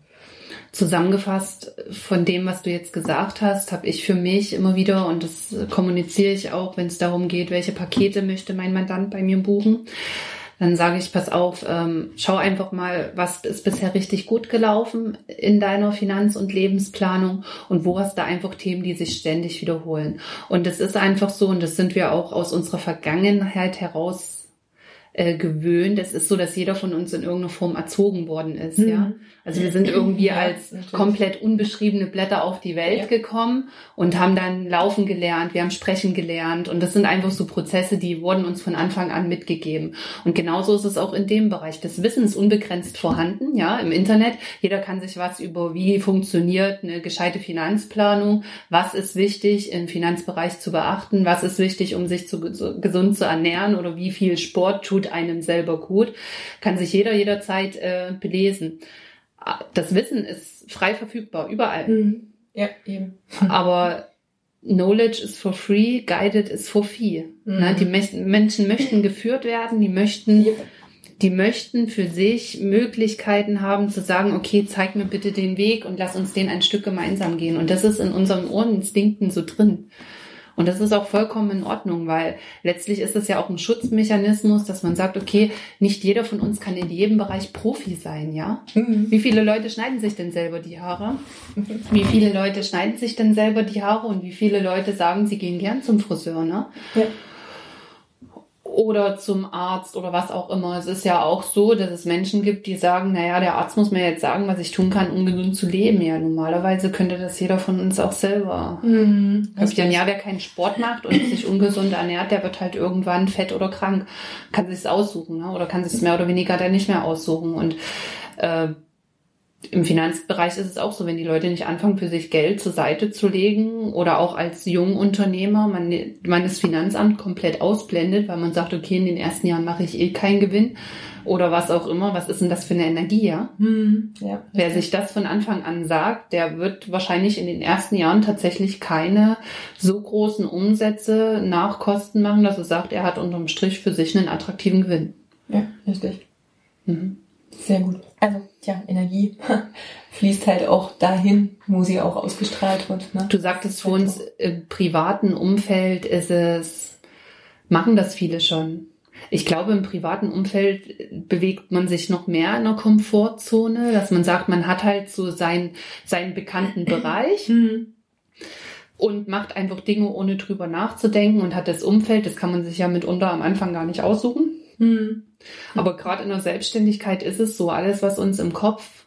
Zusammengefasst von dem, was du jetzt gesagt hast, habe ich für mich immer wieder, und das kommuniziere ich auch, wenn es darum geht, welche Pakete möchte mein Mandant bei mir buchen, dann sage ich, pass auf, ähm, schau einfach mal, was ist bisher richtig gut gelaufen in deiner Finanz- und Lebensplanung und wo hast du einfach Themen, die sich ständig wiederholen. Und es ist einfach so, und das sind wir auch aus unserer Vergangenheit heraus äh, gewöhnt. Es ist so, dass jeder von uns in irgendeiner Form erzogen worden ist. Mhm. Ja, also wir sind irgendwie ja, als natürlich. komplett unbeschriebene Blätter auf die Welt ja. gekommen und haben dann laufen gelernt. Wir haben sprechen gelernt und das sind einfach so Prozesse, die wurden uns von Anfang an mitgegeben. Und genauso ist es auch in dem Bereich. Das Wissen ist unbegrenzt vorhanden. Ja, im Internet. Jeder kann sich was über wie funktioniert eine gescheite Finanzplanung. Was ist wichtig im Finanzbereich zu beachten? Was ist wichtig, um sich zu, gesund zu ernähren oder wie viel Sport tut einem selber gut, kann sich jeder jederzeit äh, belesen. Das Wissen ist frei verfügbar, überall. Mhm. Ja, eben. Aber Knowledge is for free, guided is for fee. Mhm. Ne? Die Menschen möchten geführt werden, die möchten, ja. die möchten für sich Möglichkeiten haben zu sagen, okay, zeig mir bitte den Weg und lass uns den ein Stück gemeinsam gehen. Und das ist in unseren Ohreninstinkten so drin. Und das ist auch vollkommen in Ordnung, weil letztlich ist es ja auch ein Schutzmechanismus, dass man sagt, okay, nicht jeder von uns kann in jedem Bereich Profi sein, ja? Mhm. Wie viele Leute schneiden sich denn selber die Haare? Wie viele Leute schneiden sich denn selber die Haare und wie viele Leute sagen, sie gehen gern zum Friseur, ne? Ja oder zum Arzt oder was auch immer. Es ist ja auch so, dass es Menschen gibt, die sagen, naja, der Arzt muss mir jetzt sagen, was ich tun kann, um gesund zu leben. Ja, normalerweise könnte das jeder von uns auch selber. Mhm, Kapieren, ja, wer keinen Sport macht und sich ungesund ernährt, der wird halt irgendwann fett oder krank. Kann sich's aussuchen, ne? oder kann sich's mehr oder weniger dann nicht mehr aussuchen. Und äh, im Finanzbereich ist es auch so, wenn die Leute nicht anfangen, für sich Geld zur Seite zu legen oder auch als Jungunternehmer, man, man das Finanzamt komplett ausblendet, weil man sagt, okay, in den ersten Jahren mache ich eh keinen Gewinn oder was auch immer. Was ist denn das für eine Energie, ja? Hm, ja Wer sich das von Anfang an sagt, der wird wahrscheinlich in den ersten Jahren tatsächlich keine so großen Umsätze nach Kosten machen, dass er sagt, er hat unterm Strich für sich einen attraktiven Gewinn. Ja, richtig. Mhm. Sehr gut. Also, ja, Energie [laughs] fließt halt auch dahin, wo sie auch ausgestrahlt wird. Ne? Du sagtest für uns, im privaten Umfeld ist es, machen das viele schon. Ich glaube, im privaten Umfeld bewegt man sich noch mehr in der Komfortzone, dass man sagt, man hat halt so sein, seinen bekannten [clears throat] Bereich. Mhm. Und macht einfach Dinge, ohne drüber nachzudenken und hat das Umfeld, das kann man sich ja mitunter am Anfang gar nicht aussuchen. Mhm. Aber gerade in der Selbstständigkeit ist es so, alles, was uns im Kopf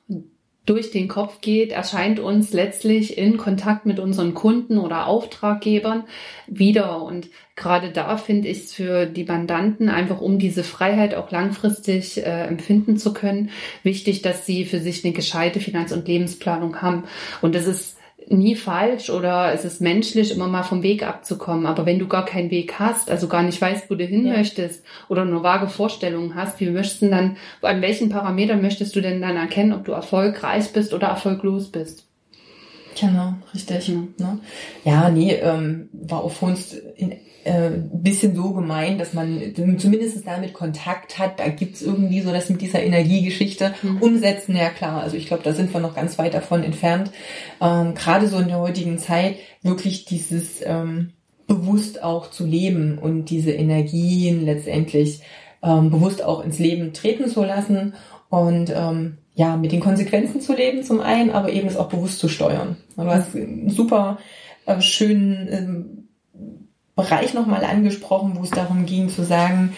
durch den Kopf geht, erscheint uns letztlich in Kontakt mit unseren Kunden oder Auftraggebern wieder. Und gerade da finde ich es für die Mandanten einfach, um diese Freiheit auch langfristig äh, empfinden zu können, wichtig, dass sie für sich eine gescheite Finanz- und Lebensplanung haben. Und das ist nie falsch oder es ist menschlich, immer mal vom Weg abzukommen. Aber wenn du gar keinen Weg hast, also gar nicht weißt, wo du hin ja. möchtest oder nur vage Vorstellungen hast, wie möchtest du dann, an welchen Parametern möchtest du denn dann erkennen, ob du erfolgreich bist oder erfolglos bist? Genau, richtig. Ja, ne? ja nee, ähm, war für uns in äh, bisschen so gemeint, dass man zumindest damit Kontakt hat. Da gibt's irgendwie so das mit dieser Energiegeschichte mhm. umsetzen. Ja klar, also ich glaube, da sind wir noch ganz weit davon entfernt. Ähm, Gerade so in der heutigen Zeit wirklich dieses ähm, bewusst auch zu leben und diese Energien letztendlich ähm, bewusst auch ins Leben treten zu lassen und ähm, ja, mit den Konsequenzen zu leben zum einen, aber eben es auch bewusst zu steuern. Du hast einen super äh, schönen ähm, Bereich nochmal angesprochen, wo es darum ging zu sagen,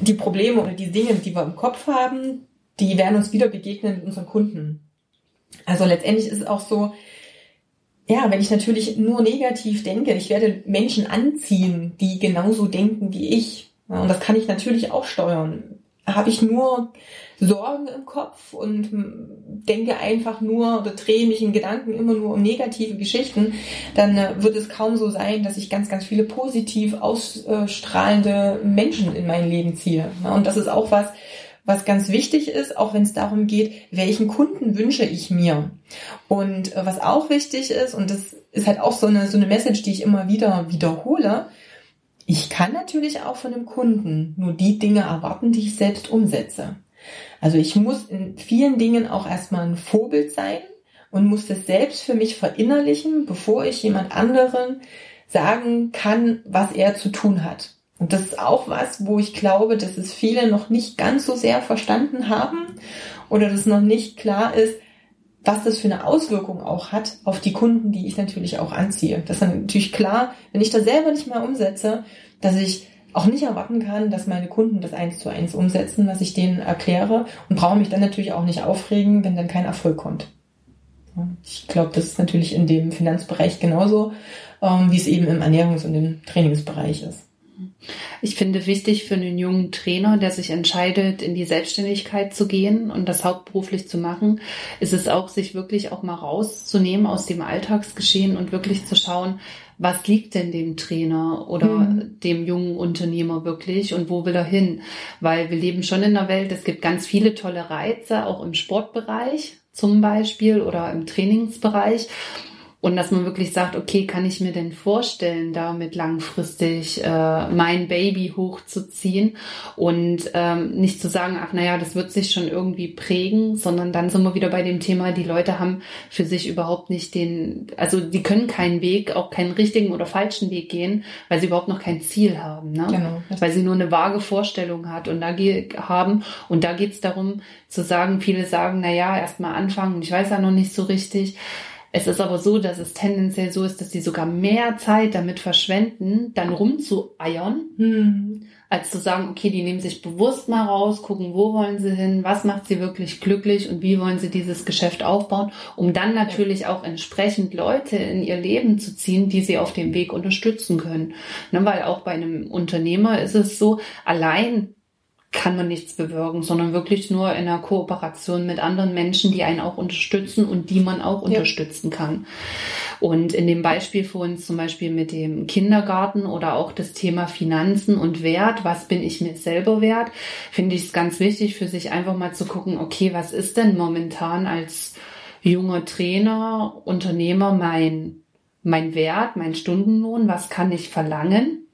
die Probleme oder die Dinge, die wir im Kopf haben, die werden uns wieder begegnen mit unseren Kunden. Also letztendlich ist es auch so, ja, wenn ich natürlich nur negativ denke, ich werde Menschen anziehen, die genauso denken wie ich. und das kann ich natürlich auch steuern. habe ich nur Sorgen im Kopf und denke einfach nur oder drehe mich in Gedanken immer nur um negative Geschichten, dann äh, wird es kaum so sein, dass ich ganz, ganz viele positiv ausstrahlende Menschen in mein Leben ziehe. Und das ist auch was, was ganz wichtig ist, auch wenn es darum geht, welchen Kunden wünsche ich mir. Und äh, was auch wichtig ist, und das ist halt auch so eine, so eine Message, die ich immer wieder wiederhole, ich kann natürlich auch von dem Kunden nur die Dinge erwarten, die ich selbst umsetze. Also ich muss in vielen Dingen auch erstmal ein Vorbild sein und muss das selbst für mich verinnerlichen, bevor ich jemand anderen sagen kann, was er zu tun hat. Und das ist auch was, wo ich glaube, dass es viele noch nicht ganz so sehr verstanden haben oder dass noch nicht klar ist, was das für eine Auswirkung auch hat auf die Kunden, die ich natürlich auch anziehe. Das ist natürlich klar, wenn ich das selber nicht mehr umsetze, dass ich auch nicht erwarten kann, dass meine Kunden das eins zu eins umsetzen, was ich denen erkläre und brauche mich dann natürlich auch nicht aufregen, wenn dann kein Erfolg kommt. Ich glaube, das ist natürlich in dem Finanzbereich genauso, ähm, wie es eben im Ernährungs- und im Trainingsbereich ist. Ich finde wichtig für einen jungen Trainer, der sich entscheidet, in die Selbstständigkeit zu gehen und das hauptberuflich zu machen, ist es auch, sich wirklich auch mal rauszunehmen aus dem Alltagsgeschehen und wirklich zu schauen, was liegt denn dem Trainer oder mhm. dem jungen Unternehmer wirklich und wo will er hin? Weil wir leben schon in einer Welt, es gibt ganz viele tolle Reize, auch im Sportbereich zum Beispiel oder im Trainingsbereich. Und dass man wirklich sagt, okay, kann ich mir denn vorstellen, damit langfristig äh, mein Baby hochzuziehen und ähm, nicht zu sagen, ach naja, das wird sich schon irgendwie prägen, sondern dann sind wir wieder bei dem Thema, die Leute haben für sich überhaupt nicht den, also die können keinen Weg, auch keinen richtigen oder falschen Weg gehen, weil sie überhaupt noch kein Ziel haben. Ne? Genau. Weil sie nur eine vage Vorstellung hat und da haben. Und da geht es darum zu sagen, viele sagen, naja, erst mal anfangen, ich weiß ja noch nicht so richtig. Es ist aber so, dass es tendenziell so ist, dass sie sogar mehr Zeit damit verschwenden, dann rumzueiern, hm. als zu sagen, okay, die nehmen sich bewusst mal raus, gucken, wo wollen sie hin, was macht sie wirklich glücklich und wie wollen sie dieses Geschäft aufbauen, um dann natürlich auch entsprechend Leute in ihr Leben zu ziehen, die sie auf dem Weg unterstützen können. Ne, weil auch bei einem Unternehmer ist es so, allein kann man nichts bewirken, sondern wirklich nur in einer Kooperation mit anderen Menschen, die einen auch unterstützen und die man auch ja. unterstützen kann. Und in dem Beispiel für uns zum Beispiel mit dem Kindergarten oder auch das Thema Finanzen und Wert, was bin ich mir selber wert, finde ich es ganz wichtig für sich einfach mal zu gucken, okay, was ist denn momentan als junger Trainer, Unternehmer mein, mein Wert, mein Stundenlohn, was kann ich verlangen?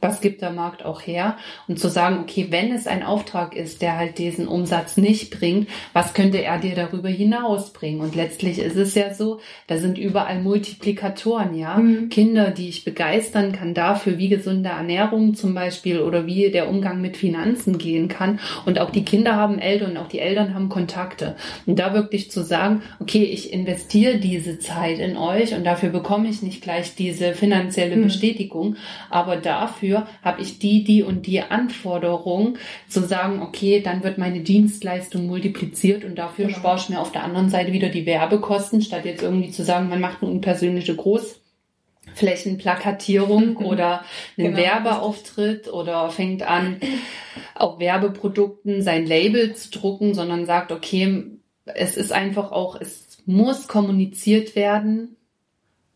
Was gibt der Markt auch her und zu sagen, okay, wenn es ein Auftrag ist, der halt diesen Umsatz nicht bringt, was könnte er dir darüber hinaus bringen? Und letztlich ist es ja so, da sind überall Multiplikatoren, ja. Mhm. Kinder, die ich begeistern kann dafür, wie gesunde Ernährung zum Beispiel oder wie der Umgang mit Finanzen gehen kann. Und auch die Kinder haben Eltern und auch die Eltern haben Kontakte. Und da wirklich zu sagen, okay, ich investiere diese Zeit in euch und dafür bekomme ich nicht gleich diese finanzielle mhm. Bestätigung, aber dafür dafür habe ich die, die und die Anforderung, zu sagen, okay, dann wird meine Dienstleistung multipliziert und dafür genau. spare ich mir auf der anderen Seite wieder die Werbekosten, statt jetzt irgendwie zu sagen, man macht eine unpersönliche Groß- Flächenplakatierung oder einen genau. Werbeauftritt oder fängt an, auf Werbeprodukten sein Label zu drucken, sondern sagt, okay, es ist einfach auch, es muss kommuniziert werden,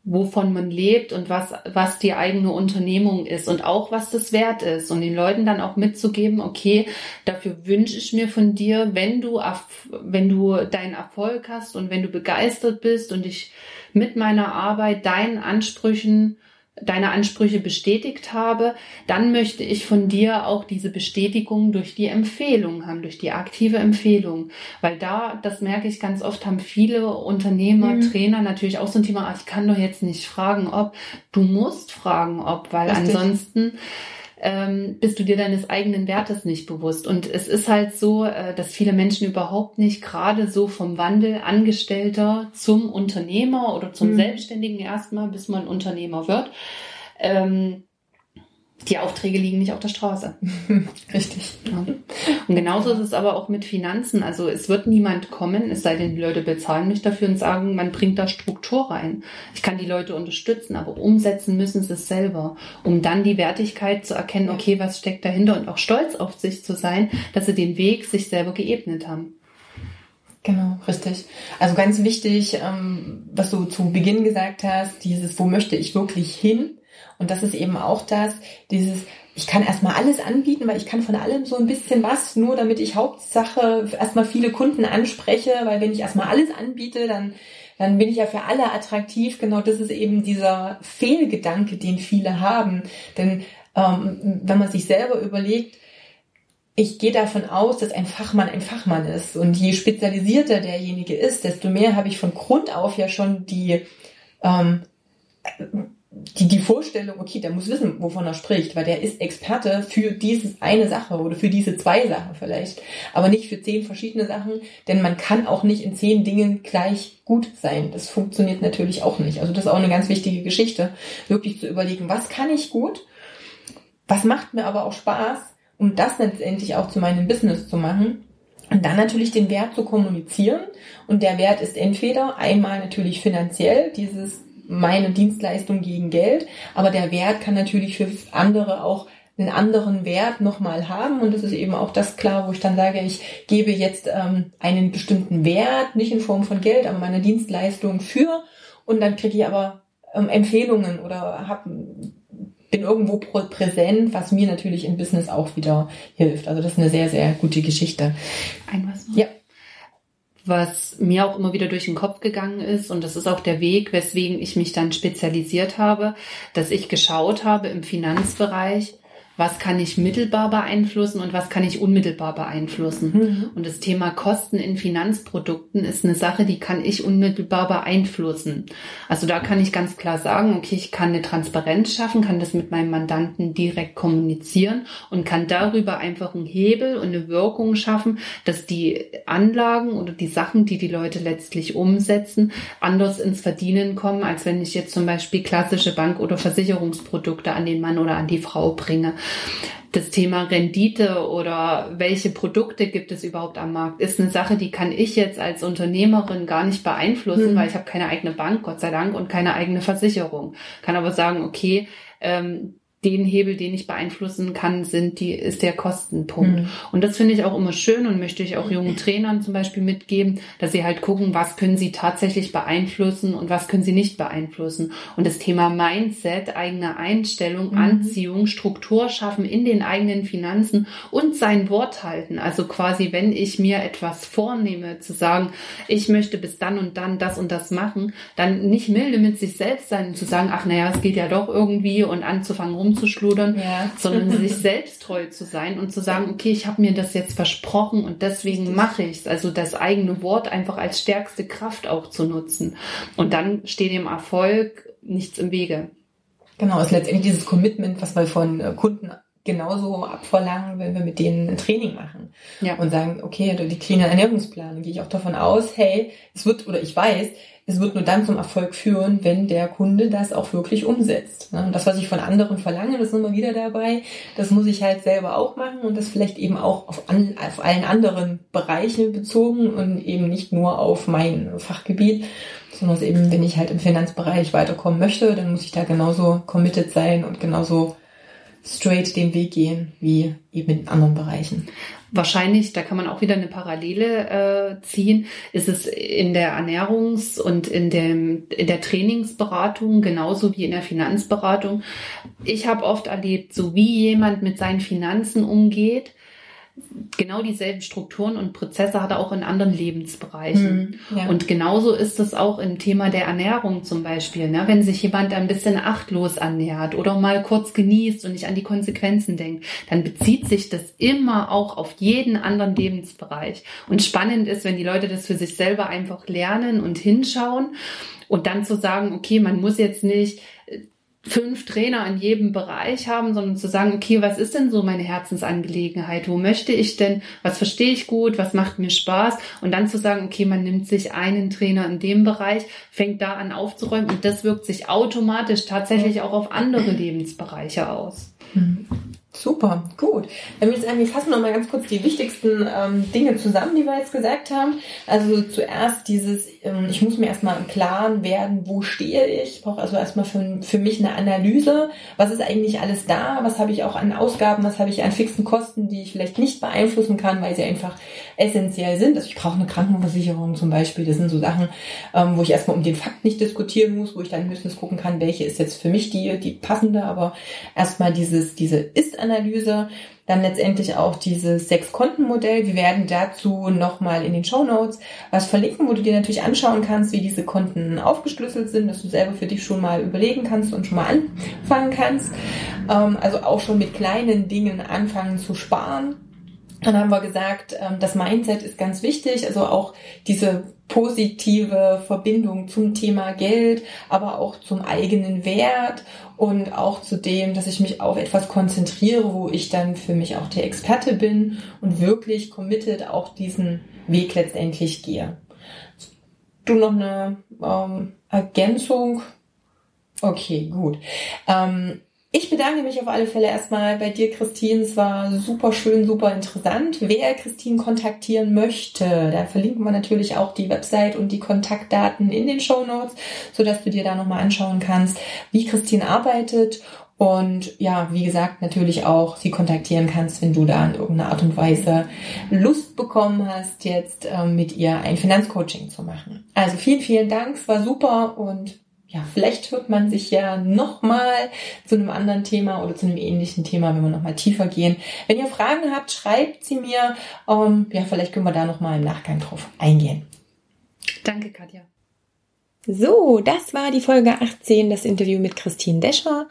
wovon man lebt und was, was die eigene Unternehmung ist und auch was das wert ist. Und den Leuten dann auch mitzugeben, okay, dafür wünsche ich mir von dir, wenn du, wenn du deinen Erfolg hast und wenn du begeistert bist und ich mit meiner Arbeit deinen Ansprüchen deine Ansprüche bestätigt habe, dann möchte ich von dir auch diese Bestätigung durch die Empfehlung haben, durch die aktive Empfehlung. Weil da, das merke ich ganz oft, haben viele Unternehmer, mhm. Trainer natürlich auch so ein Thema, ach, ich kann doch jetzt nicht fragen, ob. Du musst fragen, ob, weil Richtig. ansonsten ähm, bist du dir deines eigenen Wertes nicht bewusst. Und es ist halt so, äh, dass viele Menschen überhaupt nicht gerade so vom Wandel Angestellter zum Unternehmer oder zum mhm. Selbstständigen erstmal, bis man Unternehmer wird, ähm, die Aufträge liegen nicht auf der Straße. [laughs] Richtig. Ja. Und genauso ist es aber auch mit Finanzen. Also es wird niemand kommen, es sei denn, die Leute bezahlen mich dafür und sagen, man bringt da Struktur rein. Ich kann die Leute unterstützen, aber umsetzen müssen sie es selber, um dann die Wertigkeit zu erkennen, okay, was steckt dahinter und auch stolz auf sich zu sein, dass sie den Weg sich selber geebnet haben. Genau, richtig. Also ganz wichtig, ähm, was du zu Beginn gesagt hast, dieses, wo möchte ich wirklich hin? Und das ist eben auch das, dieses, ich kann erstmal alles anbieten, weil ich kann von allem so ein bisschen was, nur damit ich Hauptsache erstmal viele Kunden anspreche, weil wenn ich erstmal alles anbiete, dann, dann bin ich ja für alle attraktiv. Genau das ist eben dieser Fehlgedanke, den viele haben. Denn ähm, wenn man sich selber überlegt, ich gehe davon aus, dass ein Fachmann ein Fachmann ist. Und je spezialisierter derjenige ist, desto mehr habe ich von Grund auf ja schon die, ähm, die, die Vorstellung, okay, der muss wissen, wovon er spricht, weil der ist Experte für diese eine Sache oder für diese zwei Sachen vielleicht, aber nicht für zehn verschiedene Sachen, denn man kann auch nicht in zehn Dingen gleich gut sein. Das funktioniert natürlich auch nicht. Also das ist auch eine ganz wichtige Geschichte, wirklich zu überlegen, was kann ich gut, was macht mir aber auch Spaß, um das letztendlich auch zu meinem Business zu machen. Und dann natürlich den Wert zu kommunizieren. Und der Wert ist entweder einmal natürlich finanziell, dieses meine Dienstleistung gegen Geld, aber der Wert kann natürlich für andere auch einen anderen Wert nochmal haben und das ist eben auch das klar, wo ich dann sage, ich gebe jetzt ähm, einen bestimmten Wert, nicht in Form von Geld, aber meine Dienstleistung für und dann kriege ich aber ähm, Empfehlungen oder hab, bin irgendwo präsent, was mir natürlich im Business auch wieder hilft. Also das ist eine sehr, sehr gute Geschichte. Ein was Ja was mir auch immer wieder durch den Kopf gegangen ist, und das ist auch der Weg, weswegen ich mich dann spezialisiert habe, dass ich geschaut habe im Finanzbereich, was kann ich mittelbar beeinflussen und was kann ich unmittelbar beeinflussen. Mhm. Und das Thema Kosten in Finanzprodukten ist eine Sache, die kann ich unmittelbar beeinflussen. Also da kann ich ganz klar sagen, okay, ich kann eine Transparenz schaffen, kann das mit meinem Mandanten direkt kommunizieren und kann darüber einfach einen Hebel und eine Wirkung schaffen, dass die Anlagen oder die Sachen, die die Leute letztlich umsetzen, anders ins Verdienen kommen, als wenn ich jetzt zum Beispiel klassische Bank- oder Versicherungsprodukte an den Mann oder an die Frau bringe das Thema Rendite oder welche Produkte gibt es überhaupt am Markt, ist eine Sache, die kann ich jetzt als Unternehmerin gar nicht beeinflussen, mhm. weil ich habe keine eigene Bank, Gott sei Dank, und keine eigene Versicherung. Kann aber sagen, okay, ähm, den Hebel, den ich beeinflussen kann, sind die, ist der Kostenpunkt. Mhm. Und das finde ich auch immer schön und möchte ich auch jungen Trainern zum Beispiel mitgeben, dass sie halt gucken, was können sie tatsächlich beeinflussen und was können sie nicht beeinflussen. Und das Thema Mindset, eigene Einstellung, mhm. Anziehung, Struktur schaffen in den eigenen Finanzen und sein Wort halten. Also quasi, wenn ich mir etwas vornehme, zu sagen, ich möchte bis dann und dann das und das machen, dann nicht milde mit sich selbst sein und zu sagen, ach naja, es geht ja doch irgendwie und anzufangen rum rumzuschludern, ja. sondern [laughs] sich selbst treu zu sein und zu sagen, okay, ich habe mir das jetzt versprochen und deswegen mache ich es. Also das eigene Wort einfach als stärkste Kraft auch zu nutzen. Und dann steht dem Erfolg nichts im Wege. Genau, ist letztendlich dieses Commitment, was wir von äh, Kunden genauso abverlangen, wenn wir mit denen ein Training machen. Ja. Und sagen, okay, die kriegen einen Ernährungsplan. Dann gehe ich auch davon aus, hey, es wird, oder ich weiß, es wird nur dann zum Erfolg führen, wenn der Kunde das auch wirklich umsetzt. Und das, was ich von anderen verlange, das ist immer wieder dabei, das muss ich halt selber auch machen und das vielleicht eben auch auf, an, auf allen anderen Bereichen bezogen und eben nicht nur auf mein Fachgebiet, sondern eben, wenn ich halt im Finanzbereich weiterkommen möchte, dann muss ich da genauso committed sein und genauso straight den Weg gehen wie eben in anderen Bereichen. Wahrscheinlich, da kann man auch wieder eine Parallele äh, ziehen, ist es in der Ernährungs- und in, dem, in der Trainingsberatung genauso wie in der Finanzberatung. Ich habe oft erlebt, so wie jemand mit seinen Finanzen umgeht, genau dieselben Strukturen und Prozesse hat er auch in anderen Lebensbereichen. Mhm, ja. Und genauso ist es auch im Thema der Ernährung zum Beispiel. Ne? Wenn sich jemand ein bisschen achtlos annähert oder mal kurz genießt und nicht an die Konsequenzen denkt, dann bezieht sich das immer auch auf jeden anderen Lebensbereich. Und spannend ist, wenn die Leute das für sich selber einfach lernen und hinschauen und dann zu sagen, okay, man muss jetzt nicht fünf Trainer in jedem Bereich haben, sondern zu sagen, okay, was ist denn so meine Herzensangelegenheit? Wo möchte ich denn? Was verstehe ich gut? Was macht mir Spaß? Und dann zu sagen, okay, man nimmt sich einen Trainer in dem Bereich, fängt da an aufzuräumen und das wirkt sich automatisch tatsächlich auch auf andere Lebensbereiche aus. Mhm. Super, gut. Dann würde ich sagen, wir fassen noch mal ganz kurz die wichtigsten ähm, Dinge zusammen, die wir jetzt gesagt haben. Also zuerst dieses, ähm, ich muss mir erstmal im Klaren werden, wo stehe ich. Ich brauche also erstmal für, für mich eine Analyse. Was ist eigentlich alles da? Was habe ich auch an Ausgaben? Was habe ich an fixen Kosten, die ich vielleicht nicht beeinflussen kann, weil sie einfach essentiell sind? Also ich brauche eine Krankenversicherung zum Beispiel. Das sind so Sachen, ähm, wo ich erstmal um den Fakt nicht diskutieren muss, wo ich dann höchstens gucken kann, welche ist jetzt für mich die, die passende. Aber erstmal dieses, diese ist Analyse, dann letztendlich auch dieses Sechs-Konten-Modell. Wir werden dazu nochmal in den Show Notes was verlinken, wo du dir natürlich anschauen kannst, wie diese Konten aufgeschlüsselt sind, dass du selber für dich schon mal überlegen kannst und schon mal anfangen kannst. Ähm, also auch schon mit kleinen Dingen anfangen zu sparen. Dann haben wir gesagt, ähm, das Mindset ist ganz wichtig, also auch diese positive Verbindung zum Thema Geld, aber auch zum eigenen Wert und auch zu dem, dass ich mich auf etwas konzentriere, wo ich dann für mich auch der Experte bin und wirklich committed auch diesen Weg letztendlich gehe. Du noch eine ähm, Ergänzung? Okay, gut. Ähm, ich bedanke mich auf alle Fälle erstmal bei dir, Christine. Es war super schön, super interessant. Wer Christine kontaktieren möchte, da verlinken wir natürlich auch die Website und die Kontaktdaten in den Show Notes, sodass du dir da nochmal anschauen kannst, wie Christine arbeitet und ja, wie gesagt, natürlich auch sie kontaktieren kannst, wenn du da in irgendeiner Art und Weise Lust bekommen hast, jetzt ähm, mit ihr ein Finanzcoaching zu machen. Also vielen, vielen Dank, es war super und ja, vielleicht hört man sich ja nochmal zu einem anderen Thema oder zu einem ähnlichen Thema, wenn wir nochmal tiefer gehen. Wenn ihr Fragen habt, schreibt sie mir. Ähm, ja, vielleicht können wir da nochmal im Nachgang drauf eingehen. Danke, Katja. So, das war die Folge 18, das Interview mit Christine Descher.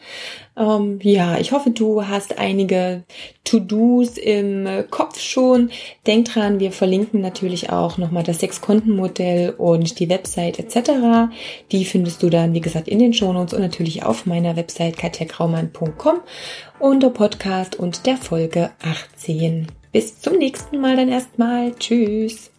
Ähm, ja, ich hoffe, du hast einige To-Dos im Kopf schon. Denk dran, wir verlinken natürlich auch nochmal das Sechs-Konten-Modell und die Website etc. Die findest du dann, wie gesagt, in den Shownotes und natürlich auf meiner Website katjakraumann.com unter Podcast und der Folge 18. Bis zum nächsten Mal dann erstmal. Tschüss.